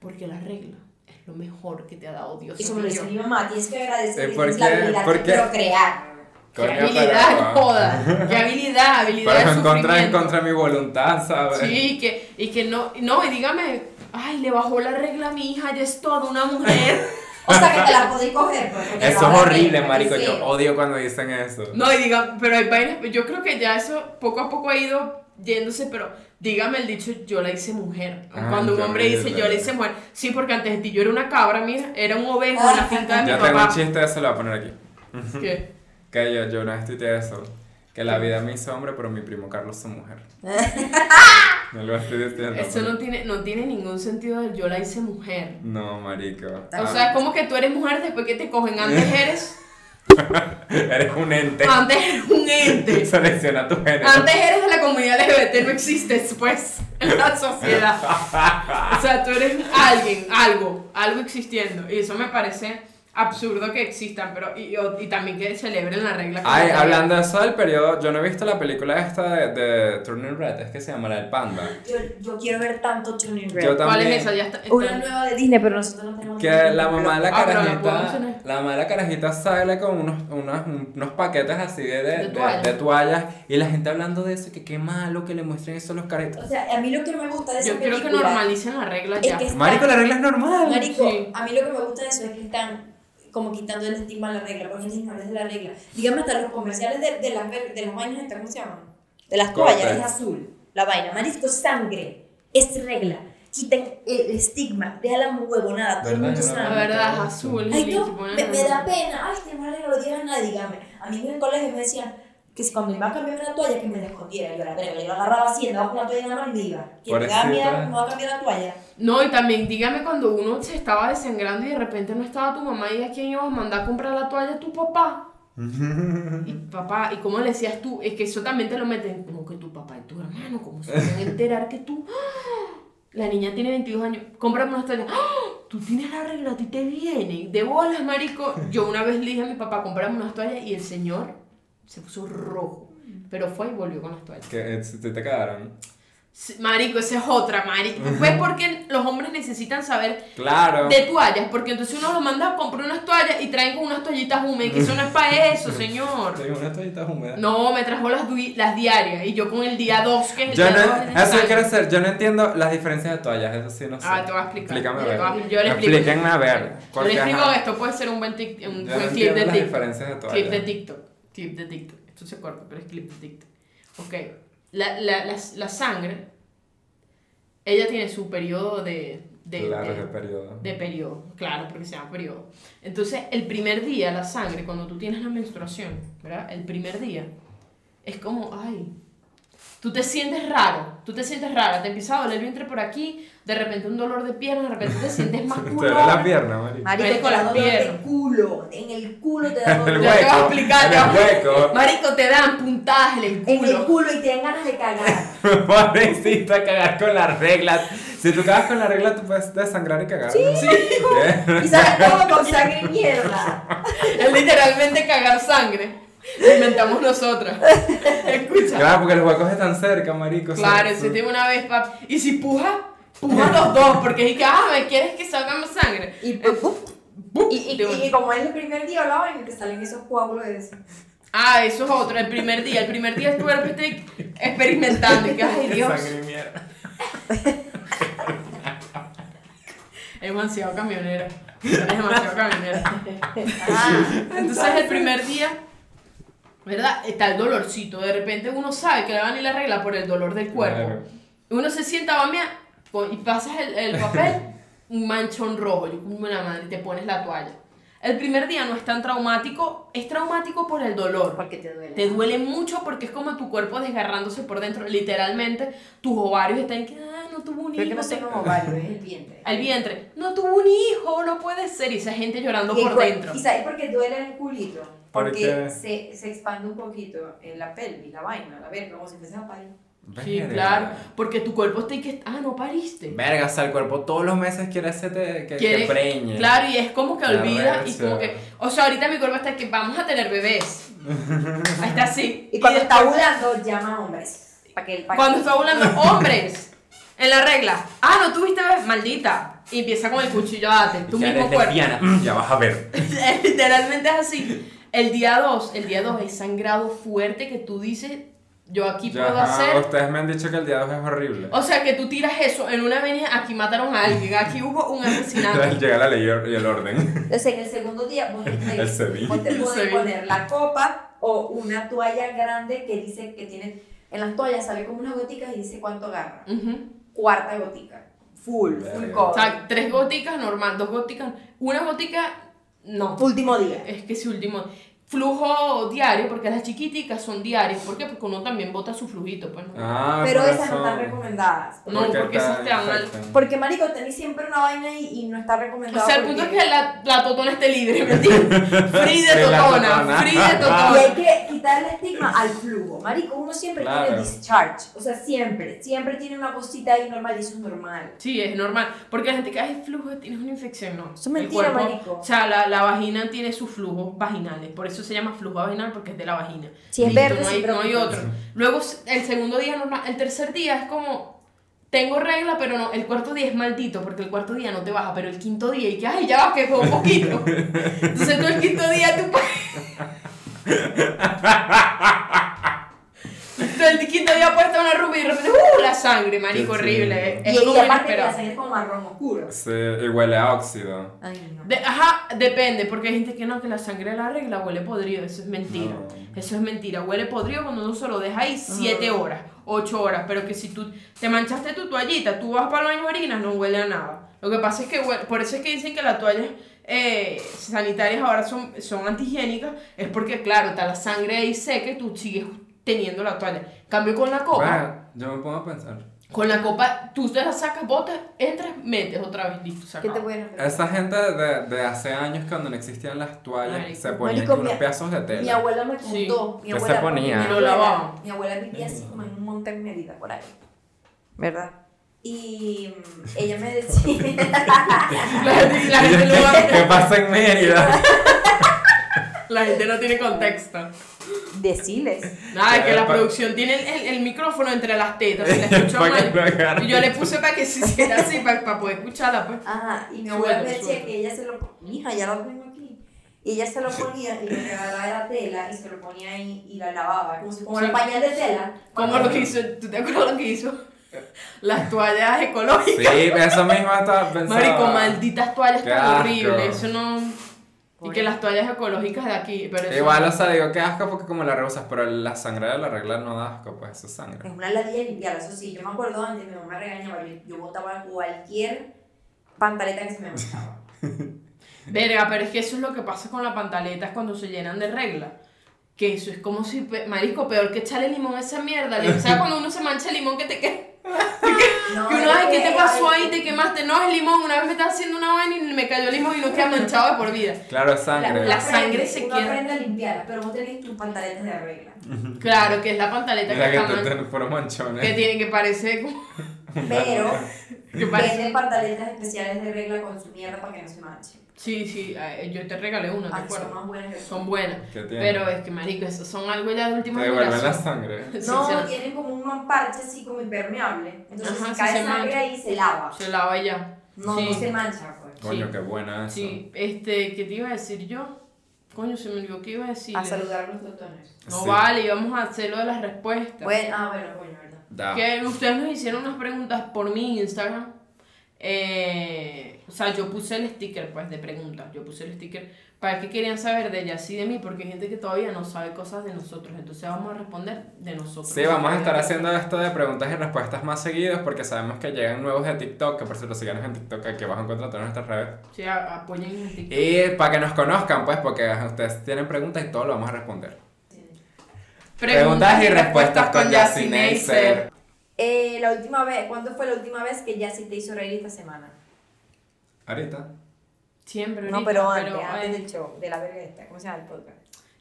porque la regla es lo mejor que te ha dado Dios. Y como lo Y dice mi mamá, tienes que agradecer Eh, que ¿por tienes la habilidad ¿Por de procrear. Qué habilidad, pero- joda. Qué habilidad, habilidad Pero en contra, en contra de mi voluntad, ¿sabes? Sí, que, y que no, no, y dígame, ay, le bajó la regla a mi hija, ya es toda una mujer. O sea que te la podéis coger. Eso no es la horrible, regla, marico. Yo odio cuando dicen eso. No, y diga, pero hay vainas, yo creo que ya eso poco a poco ha ido yéndose, pero dígame el dicho, yo la hice mujer. Ah, Cuando un hombre dice, yo la hice mujer. Sí, porque antes de ti yo era una cabra, mira, era un ovejo en la finca de mi Yo tengo un papá. chiste eso, lo voy a poner aquí. ¿Qué? Que yo, yo una vez tuiteé eso. Que la vida me hizo hombre, pero mi primo Carlos es mujer. No lo estoy diciendo. Eso no tiene, no tiene ningún sentido de yo la hice mujer. No, marico. O sea, es como que tú eres mujer después que te cogen. Antes eres, Eres un ente. antes eres un ente. Selecciona tu género. Antes eres de la comunidad LGBT, no existes, pues, en la sociedad. O sea, tú eres alguien, algo, algo existiendo. Y eso me parece absurdo que existan, pero y, y también que celebren la regla. Ay, hablando de eso del periodo, yo no he visto la película esta de, de Turning Red, es que se llama la del panda. Yo, yo quiero ver tanto Tuning Red. Yo ¿Cuál es esa? Ya está. Una está- nueva de Disney, pero nosotros no tenemos. Que la mamá de la Ah, carajita, mencionar. la mamá de la carajita sale con unos, unos, unos paquetes así de, de, toallas. de toallas y la gente hablando de eso, que qué malo que le muestren eso a los caritos. O sea, a mí lo que me gusta de esa Yo quiero que película normalicen la regla es ya. que está- Marico, la regla es normal. Marico, Sí. a mí lo que me gusta de eso es que están como quitando el estigma a la regla, porque el es de la regla. Dígame hasta los comerciales de, de las, de las vainas, estas, ¿cómo se llaman? De las toallas, es azul. La vaina, marisco, sangre, es regla. Quiten el estigma, déjala muy huevonada, todo el mundo no- La sabe. verdad, es azul. Ay, no, me, me da pena. Ay, regla, no lo digas a nadie, dígame. A mí en el colegio me decían que si cuando me iba a cambiar una toalla, que me la escondiera. Yo la verga, yo la agarraba así, andaba con la toalla en la mano y me iba. Que me da miedo, me va a cambiar la toalla. No, y también dígame cuando uno se estaba desangrando y de repente no estaba tu mamá y a quién ibas a mandar a comprar la toalla, tu papá. Y papá, ¿y cómo le decías tú? Es que eso también te lo meten como que tu papá y tu hermano, ¿cómo se van a enterar que tú? ¡Ah! La niña tiene 22 años, cómprame unas toallas. ¡Ah! Tú tienes la regla, a ti te viene. De bolas, marico. Yo una vez le dije a mi papá, cómprame unas toallas y el señor se puso rojo. Pero fue y volvió con las toallas. Que eh, si te te quedaron. Marico, esa es otra, marico. ¿Ves por qué los hombres necesitan saber Claro. de toallas? Porque entonces uno los manda a comprar unas toallas y traen con unas toallitas húmedas, que eso no es para eso, señor. Tengo unas toallitas húmedas. No, me trajo las, diarias y yo con el día 2, que es el Yo día no, 2 eso quiero hacer, yo no entiendo las diferencias de toallas, eso sí no sé. Ah, te voy a explicar. Explícame a ver. te yo le explico. Explíquenme a ver. Yo le porque, explico que esto puede ser un buen, tic- un yo no buen clip entiendo de las TikTok. diferencias de toallas. Clip de TikTok. Clip de TikTok. Esto se corta, pero es clip de TikTok. Ok. La, la, la, la sangre, ella tiene su periodo de... de Claro, de- de periodo. de periodo, claro, porque se llama periodo. Entonces, el primer día, la sangre, cuando tú tienes la menstruación, ¿verdad? El primer día, es como, ay, tú te sientes raro, tú te sientes rara, te empieza a doler el vientre por aquí, de repente un dolor de pierna, de repente te sientes más Te culo. duele la pierna, marico. Marico, te con da las dolor de piernas. culo. En el culo te da El dolor. Ya te voy a explicar, En te el hueco. Marico, te dan puntadas en el En el culo. culo y te dan ganas de cagar. Pobrecita, cagar con las reglas. Si tú cagas con la regla, tú puedes desangrar y cagar. Sí. Y sale todo con sangre y mierda. Es literalmente cagar sangre. Lo inventamos nosotras. Escucha. Claro, porque los huecos están cerca, marico. Claro, sí. tema una vez, pap. Y si puja, puja los dos, porque es que, ah, ¿me quieres que salgamos sangre? Y. ¡Bup! y, y, y, y como es el primer día, la vaina, te salen esos coágulos de eso. Ah, eso es otro, el primer día. El primer día tu cuerpo está experimentando. Y que, ay, Dios. Sangre y mierda. Es demasiado camionera. Eres demasiado camionera. Ah, Entonces el primer día, ¿verdad? Está el dolorcito. De repente uno sabe que le van a ir la regla por el dolor del cuerpo. Claro. Uno se sienta, va y pasas el, el papel, un manchón rojo. Yo como una madre, y te pones la toalla. El primer día no es tan traumático, es traumático por el dolor. porque te duele. Te duele mucho porque es como tu cuerpo desgarrándose por dentro. Literalmente, tus ovarios están que, ah, no tuvo un Creo hijo. que no se- tengo ovario, es el vientre. Al vientre, no tuvo un hijo, no puede ser. Y esa gente llorando Y, por cu- dentro. ¿Y sabes por qué duele en el culito? ¿Por Porque se, se expande un poquito en la pelvis, la vaina, la verga, como si fuese a parir. Sí, Verga. claro. Porque tu cuerpo está ahí que, ah, no pariste. Verga, o sea, el cuerpo todos los meses quiere hacerte que, que preñe. Claro, y es como que La olvida y como que, o sea, ahorita mi cuerpo está que vamos a tener bebés. Ahí está así. Y cuando después- está ovulando, llama a hombres. Para que, pa' Cuando que- está hablando hombres, en la regla, ah, no tuviste bebés, maldita. Y empieza con el cuchillo, date, tu Ya mismo eres cuerpo. lesbiana. Mm, Ya vas a ver. Literalmente es así. El día 2, el día 2 es sangrado fuerte que tú dices, yo aquí puedo ajá, hacer. Ustedes me han dicho que el día 2 es horrible. O sea, que tú tiras eso en una avenida, aquí mataron a alguien, aquí hubo un asesinato. Llega la ley y el orden. Entonces, en el segundo día, vos te, vos te Sevilla. poner la copa o una toalla grande que dice que tiene. En las toallas sale como unas goticas y dice cuánto agarra. Cuarta gotica. Full, full Verga. O cover. sea, tres goticas normal, dos goticas, una gotica, no. Último día. Es que si último. Flujo diario, porque las chiquiticas son diarias. ¿Por qué? Porque uno también bota su flujito, pues. ¿no? Ah, Pero esas no están recomendadas. No, porque esas te dan al- infectan. Porque, marico, tenés siempre una vaina y, y no está O recomendado. sea, el punto es porque- que la, la totona esté libre, ¿me entiendes? Free de totona, totona. free de Y hay totona. que quitarle estigma al flujo. Marico, uno siempre Claro. tiene discharge. O sea, siempre. Siempre tiene una cosita ahí normal y eso es normal. Sí, es normal. Porque la gente que hay flujo, tienes una infección, no. Eso es El mentira, cuerpo- marico. O sea, la, la vagina tiene sus flujos vaginales. Por eso se llama flujo vaginal, porque es de la vagina. Si es verde, no hay, no hay otro. Luego, el segundo día normal. El tercer día es como. Tengo regla, pero no. El cuarto día es maldito, porque el cuarto día no te baja. Pero el quinto día, y que, ay, ya va, que fue un poquito. Entonces, tú el quinto día, tú. El quinto día puedes estar una rumba y de repente, ¡uh! La sangre, marico, horrible. Y, Es y como aparte que la sangre es como marrón oscuro. Sí, y huele a óxido. Ay, no. De- ajá, depende, porque hay gente que no, que la sangre de la regla huele podrido, eso es mentira. No. Eso es mentira, huele podrido cuando uno se lo deja ahí 7 horas, 8 horas, pero que si tú te manchaste tu toallita, tú vas para el baño y orinas, no huele a nada. Lo que pasa es que, huele- por eso es que dicen que las toallas eh, sanitarias ahora son, son antihigiénicas, es porque, claro, está la sangre ahí seca y tú sigues teniendo la toalla. Cambio con la copa, Bueno, yo me pongo a pensar. con la copa, tú te la sacas, botas, entras, metes otra vez, listo, se ¿Qué te pueden hacer? Esa gente de, de hace años cuando no existían las toallas Marico. se ponían Marico, unos mi- pedazos de Mi tela. abuela me Sí. contó. Mi ¿Qué abuela, se ponía? Mi Lo abuela, mi abuela vivía así como en un monte en Mérida, por ahí. ¿Verdad? Y mm, ella me decía. La gente, la gente no va- ¿Qué pasa en Mérida? La gente no tiene contexto. Deciles. Nada, es que la producción tiene el, el, el micrófono entre las tetas, se la mal. Y yo le puse para que se hiciera así, para, poder escucharla, pues. Ajá, y mi abuela me decía que ella se lo. Mija, ya lo tengo aquí. Y ella se lo ponía y le regalaba la tela y se lo ponía ahí y la lavaba. Como, el pañal de tela. Como lo que hizo, ¿tú te acuerdas lo que hizo? Las toallas ecológicas. Sí, eso mismo estaba pensando. Marico, malditas toallas tan horribles. Eso no. Y que las toallas ecológicas de aquí. Pero eso- Igual, o sea, digo que asco porque como la rehusas, pero la sangre de la regla no da asco, pues eso es sangre. Es una ladilla limpiar, eso sí. Yo me acuerdo antes, mi mamá me regañaba. Yo, yo botaba cualquier pantaleta que se me manchaba. Verga, pero es que eso es lo que pasa con las pantaletas cuando se llenan de regla. Que eso es como si, pe- marico, peor que echarle limón a esa mierda. O sea, cuando uno se mancha el limón que te queda. No, Que es ay, ¿qué te que- pasó ahí? ¿Te quemaste? No, es limón. Una vez me estaba haciendo una vaina y me cayó el limón y no queda manchado de por vida. Claro, es sangre. La- la sangre se queda. aprende a limpiarla, pero vos tenés tus pantaletas de regla. Claro, que es la pantaleta que Mira que está te, man- te fueron manchones. que tiene que parecer como... Pero venden pantaletas especiales de regla con su mierda para que no se manche. Sí, sí, eh, yo te regalé una, ¿te Ah, son acuerdas? más buenas que Son buenas. Pero es que, marico, esos son algo ya de última Te devuelven la generación. sangre. Sí, No, se- tienen como un parche así como impermeable. Entonces Ajá, si sí cae se sangre ahí se lava. Se lava ya. No, sí. no se mancha, pues. Coño, Sí. qué buena eso. Sí, este, ¿qué te iba a decir yo? Coño, se me olvidó que iba a decir. A saludar a los doctores. No Sí. vale, íbamos a hacer lo de las respuestas. Bueno, ah, bueno, coño. Da. Que ustedes nos hicieron unas preguntas por mi Instagram. Eh, o sea, yo puse el sticker, pues, de preguntas. Yo puse el sticker para que querían saber de ella, sí de mí, porque hay gente que todavía no sabe cosas de nosotros. Entonces vamos a responder de nosotros. Sí, vamos a estar haciendo esto de preguntas y respuestas más seguidos porque sabemos que llegan nuevos de TikTok, que por cierto síganos en TikTok, aquí abajo encuentran todas nuestras redes. Sí, apoyen en TikTok. Y para que nos conozcan, pues, porque ustedes tienen preguntas y todo lo vamos a responder. Preguntas y respuestas con Yassi Yassi Neisser. Neisser. Eh, la última vez, ¿cuándo fue la última vez que Yassi te hizo reír esta semana? Ahorita. Siempre. No, ahorita, pero antes, eh, antes del show, de la verga esta. ¿Cómo se llama el podcast?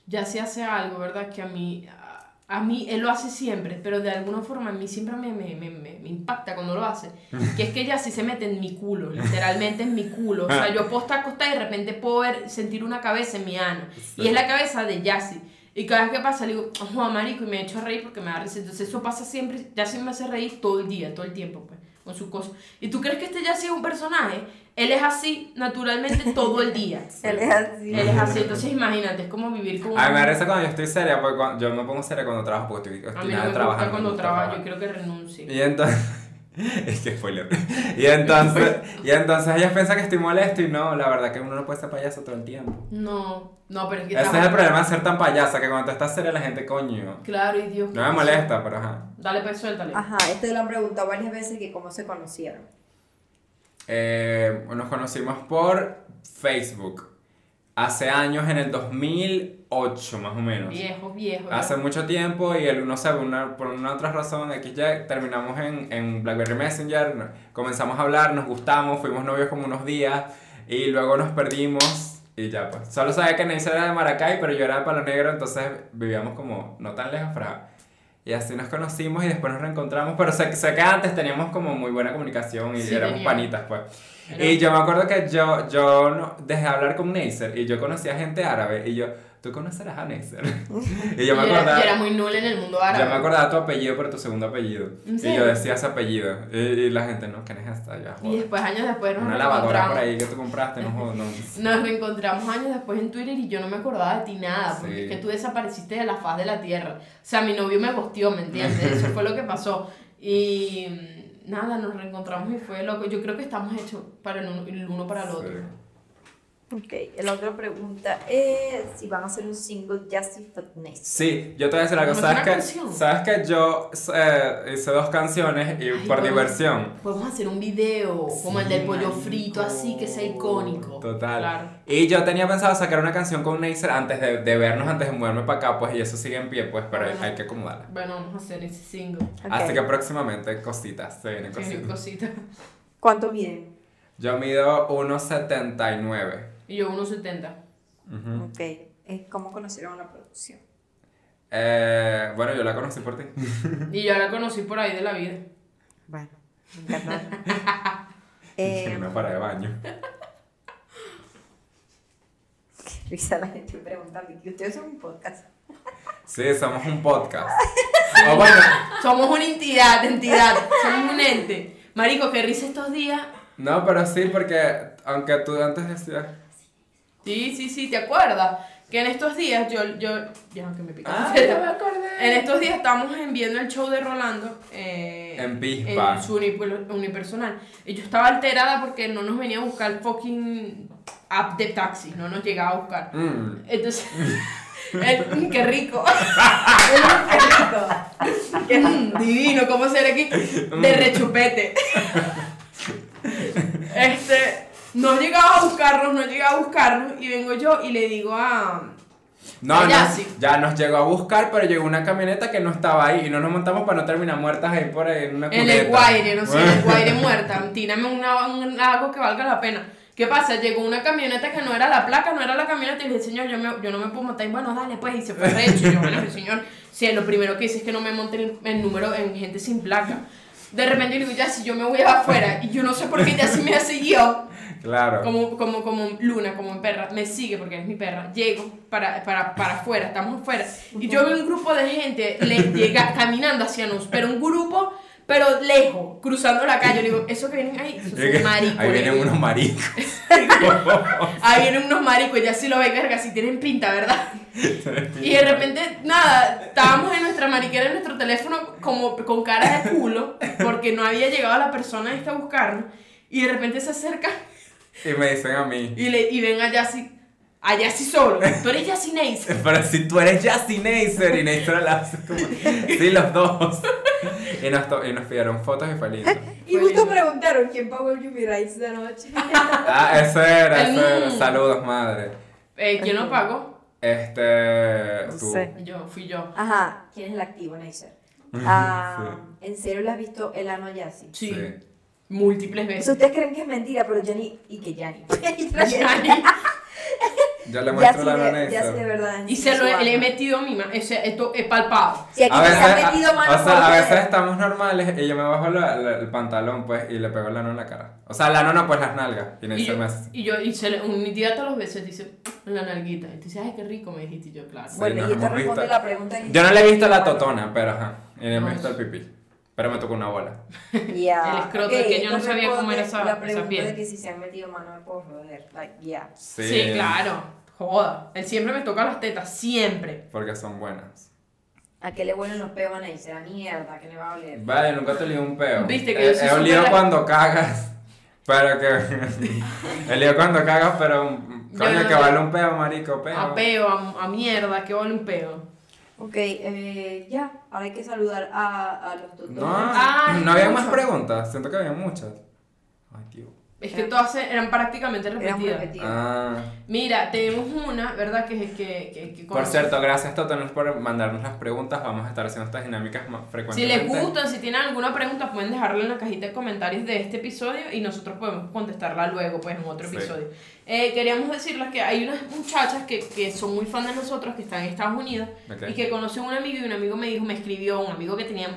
ya se hace algo, ¿verdad? Que a mí, a, a mí, él lo hace siempre, pero de alguna forma a mí siempre me, me, me, me, impacta cuando lo hace. Que es que ella sí se mete en mi culo, literalmente en mi culo. O sea, yo puedo estar acostada y de repente puedo ver, sentir una cabeza en mi ano. Y es la cabeza de Yassi. Y cada vez que pasa, le digo, Juan Marico, y me echo a reír porque me da risa. Entonces eso pasa siempre, Yassi me hace reír todo el día, todo el tiempo, pues, con sus cosas. ¿Y tú crees que este Yassi es un personaje? Él es así naturalmente todo el día. Él es así. Él es así, entonces imagínate, es como vivir con A mí me da risa cuando yo estoy seria, porque cuando- yo me pongo seria cuando trabajo porque estoy A mí obstinada no me gusta trabajando. cuando trabajo, yo quiero que renuncie. Y entonces. es que spoiler. Y entonces, y entonces ellas piensan que estoy molesto y no, la verdad que uno no puede ser payaso todo el tiempo. No, no, pero es que Ese es el problema de ser tan payasa, que cuando tú estás seria la gente, coño. Claro, y Dios. No me molesta, pero ajá. Dale, pues suéltale. Ajá, esto lo han preguntado varias veces que cómo se conocieron. Eh, nos conocimos por Facebook. Hace años, en el 2008 más o menos. Viejo, viejo. Hace mucho tiempo y el uno sabe, una, por una otra razón, aquí ya terminamos en, en BlackBerry Messenger, comenzamos a hablar, nos gustamos, fuimos novios como unos días y luego nos perdimos y ya pues. Solo sabía que Neisser era de Maracay, pero yo era de Palo Negro, entonces vivíamos como no tan lejos, ajá. Y así nos conocimos y después nos reencontramos, pero sé, sé que antes teníamos como muy buena comunicación y Sí, éramos teníamos. panitas pues. Y yo me acuerdo que yo, yo no, dejé de hablar con Neisser y yo conocía gente árabe y yo, tú conocerás a Neisser. y yo me Y era- acordaba, y era muy nulo en el mundo yo árabe. me acordaba tu apellido, pero tu segundo apellido. ¿En Y yo decía ese apellido. Y, y la gente, no, ¿quién es esta? Yo, Y "Joder, después, años después, nos Una lavadora por ahí que tú compraste, no no. Nos reencontramos años después en Twitter y yo no me acordaba de ti nada, porque Sí. es que tú desapareciste de la faz de la tierra. O sea, mi novio me gosteó, ¿me entiendes? Eso fue lo que pasó. Y nada, nos reencontramos y fue loco. Yo creo que estamos hechos para el uno, el uno para el otro. Ok, la otra pregunta es si van a hacer un single Yassi Fitness. Sí, yo te voy a decir algo. ¿Cómo es ¿Sabes que, canción? ¿Sabes que yo eh, hice dos canciones y Ay, por podemos- diversión? Podemos hacer un video como el del pollo marico. frito, así que sea icónico. Total. Claro. Y yo tenía pensado sacar una canción con Neisser antes de, de vernos, antes de moverme para acá, pues, y eso sigue en pie, pues, pero hay, que acomodarla. Bueno, vamos a hacer ese single. Ok. Así que próximamente, cositas, se vienen cositas. ¿Cuánto miden? Yo mido 1,79. Y yo 1.70. Ujú. Ok, es cómo conocieron la producción. Eh, bueno, yo la conocí por ti. Y yo la conocí por ahí de la vida. Bueno, me encanta. Eh, una parada de baño. risa la gente preguntando, ¿y ustedes son un podcast? Sí, somos un podcast. o bueno, Somos una entidad, entidad. Somos un ente. Marico, qué risa estos días. no, pero sí, porque aunque tú antes decías. Sí, sí, sí, ¿te acuerdas? Que en estos días yo, yo, ya que me pica. Ah, ya me acordé. En estos días estábamos en- viendo el show de Rolando eh, En Pispa. en su uni- unipersonal. Y yo estaba alterada porque no nos venía a buscar el fucking app de taxi, no nos llegaba a buscar. Mm, Entonces, el- qué rico. ¡Qué rico! Mm, divino, ¿cómo ser aquí? De rechupete. Este, no llegaba a buscarnos, no llegaba a buscarnos y vengo yo y le digo a, No, Ya, no, sí. ya nos llegó a buscar, pero llegó una camioneta que no estaba ahí y no nos montamos para no terminar muertas ahí por ahí en una En el Guaire, no sé, en el Guaire muerta. Tírame una, un- algo que valga la pena. ¿Qué pasa? Llegó una camioneta que no era la placa, no era la camioneta, y le dije, señor, yo, me- yo no me puedo montar. Y bueno, dale, pues, y se fue recho. Y yo, bueno, señor, sí, lo primero que hice es que no me monte el, el número en gente sin placa. De repente yo digo, ya, si yo me voy afuera, y yo no sé por qué ya se me ha seguido, Claro. como, como, como Luna, como perra, me sigue porque es mi perra. Llego para, para, para afuera, estamos afuera. Y yo veo un grupo de gente le llega caminando hacia nos, pero un grupo, pero lejos, cruzando la calle. Yo digo, eso que vienen ahí, maricos. ahí vienen unos maricos. Ahí vienen unos maricos, ya sí lo ve, verga, si tienen pinta, ¿verdad? Y de repente, nada, estábamos en nuestra mariquera, en nuestro teléfono, como con cara de culo, porque no había llegado la persona esta a buscarnos. Y de repente se acerca Y me dicen a mí. y, le, y ven a Yassi, a Yassi solo. Tú eres Yassi Neis. Pero si tú eres Justin Neisser y Neisser la hace como. Sí, los dos. Y nos, to- y nos pidieron fotos y fue lindo. Y justo preguntaron quién pagó el Yumi Rice de noche. Ah, eso era, eso era. Mm. Saludos, madre. Eh, ¿Quién lo pagó? Este. No Tú. sé. Yo, fui yo. Ajá, ¿quién es el activo, Neisser? Ah, ¿En serio le has visto el ano a Yassi? Sí. Sí. Múltiples veces. ustedes creen que es mentira, pero Jenny. ¿Y que Jenny? Yani. Yo le muestro la de, Yassi de verdad. Y se lo he, le he metido mi mano. Ese, esto es palpado. Aquí A se veces, han metido a- mano o sea, a veces estamos normales y yo me bajo la- la- el pantalón, pues, y le pego la no en la cara. O sea, la no, pues las nalgas. Y Y yo, me hace. y yo, y se le, un, mi tía todos los besos dice la nalguita. Y tú dices, ay, qué rico, me dijiste. Y yo, claro. Sí, Bueno, nos y hemos responde visto. la pregunta Yo no le he visto la totona, pero ajá. Y no No. me he visto el pipí. Pero me tocó una bola. Ya. El escroto, Ok, es que yo no sabía cómo era esa- La esa pregunta piel. de que si se han metido mano por joder. Like, yeah. Sí, Sí, claro. Joda. Él siempre me toca las tetas, siempre. Porque son buenas. ¿A qué le huelen los peos a? A mierda, ¿qué le va a oler? Vaya, nunca te olí un peo. Viste que yo soy he súper olido cuando cagas. Pero que. he olido cuando cagas, pero. Yo Coño, no- que vale un peo, marico, peo. A peo, a, a mierda, que vale un peo. Ok, eh, ya. Ahora hay que saludar a, a los tutores. No, Ay, no había mucho. más preguntas. Siento que había muchas. Es que todas eran prácticamente Eran repetidas. Ah. Mira, tenemos una, ¿verdad? Que, que, que, que Por cierto, gracias Totones por mandarnos las preguntas. Vamos a estar haciendo estas dinámicas más Si frecuentemente. les gustan, si tienen alguna pregunta, pueden dejarla en la cajita de comentarios de este episodio y nosotros podemos contestarla luego, pues en otro Sí. episodio. Eh, queríamos decirles que hay unas muchachas que, que son muy fan de nosotros, que están en Estados Unidos Ok. y que conocen a un amigo y un amigo me dijo, me escribió, un amigo que tenía,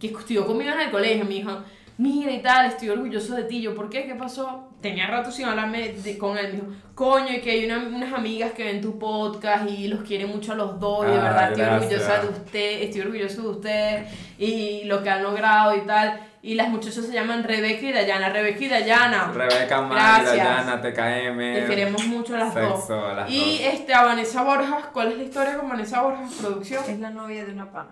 que estudió conmigo en el colegio, me dijo, mira y tal, estoy orgulloso de ti. Yo, ¿por qué? ¿Qué pasó? Tenía rato sin hablarme de- con él. Me dijo, coño, y que hay una- unas amigas que ven tu podcast y los quieren mucho a los dos. Y de Ah, verdad estoy gracias. orgullosa de usted, estoy orgulloso de usted y lo que han logrado y tal. Y las muchachas se llaman Rebeca y Dayana. Rebeca y Dayana. Rebeca, Mari, Gracias. Dayana, TKM. Te queremos mucho a las Sexo, dos. a las y dos. este, a Vanessa Borjas, ¿cuál es la historia con Vanessa Borjas? Producción. Es la novia de una pana.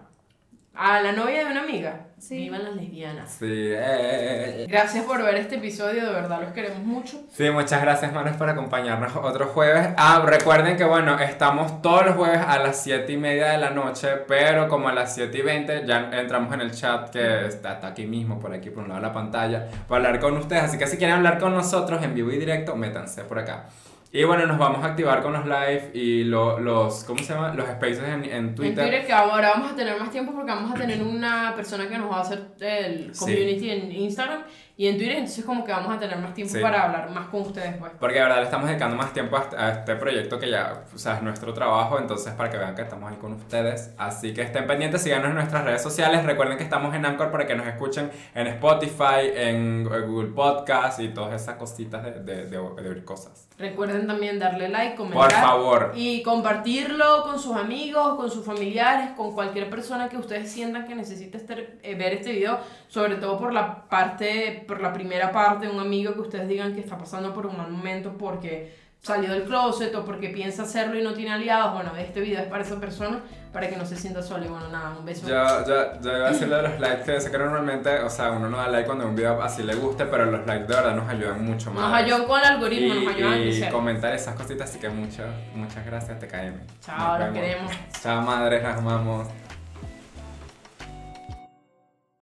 A la novia de una amiga. Sí. Vivan las lesbianas. Sí, eh, eh, eh. Gracias por ver este episodio, de verdad los queremos mucho. Sí, muchas gracias, manos, por acompañarnos otro jueves. Ah, recuerden que, bueno, estamos todos los jueves a las 7 y media de la noche, pero como a las 7 y 20 ya entramos en el chat que está, está aquí mismo, por aquí, por un lado de la pantalla, para hablar con ustedes. Así que si quieren hablar con nosotros en vivo y directo, métanse por acá. Y bueno, nos vamos a activar con los live y lo- los, ¿cómo se llama? Los spaces en, en Twitter. En Twitter que ahora vamos a tener más tiempo porque vamos a tener una persona que nos va a hacer el Sí. community en Instagram y en Twitter, entonces como que vamos a tener más tiempo Sí. para hablar más con ustedes pues. Porque de verdad le estamos dedicando más tiempo a este, proyecto que ya, o sea, es nuestro trabajo, entonces para que vean que estamos ahí con ustedes. Así que estén pendientes, síganos en nuestras redes sociales. Recuerden que estamos en Anchor para que nos escuchen en Spotify, en Google Podcast y todas esas cositas de, de, de, de cosas. Recuerden también darle like, comentar. Por favor. Y compartirlo con sus amigos, con sus familiares, con cualquier persona que ustedes sientan que necesite este- eh, ver este video, sobre todo por la parte, por la primera parte un amigo que ustedes digan que está pasando por un mal momento porque salió del closet o porque piensa hacerlo y no tiene aliados. Bueno, este video es para esa persona, para que no se sienta solo. Y bueno, nada, un beso. Yo, yo, yo iba a decir lo de los likes, que sé que normalmente, o sea, uno no da like cuando un video así le guste, pero los likes de verdad nos ayudan mucho más. Nos ayudan con el algoritmo, y, nos ayudan a y crecer. comentar esas cositas, así que muchas, muchas gracias, TKM. Chao, Nos los vemos. queremos. Chao, madres, las amamos.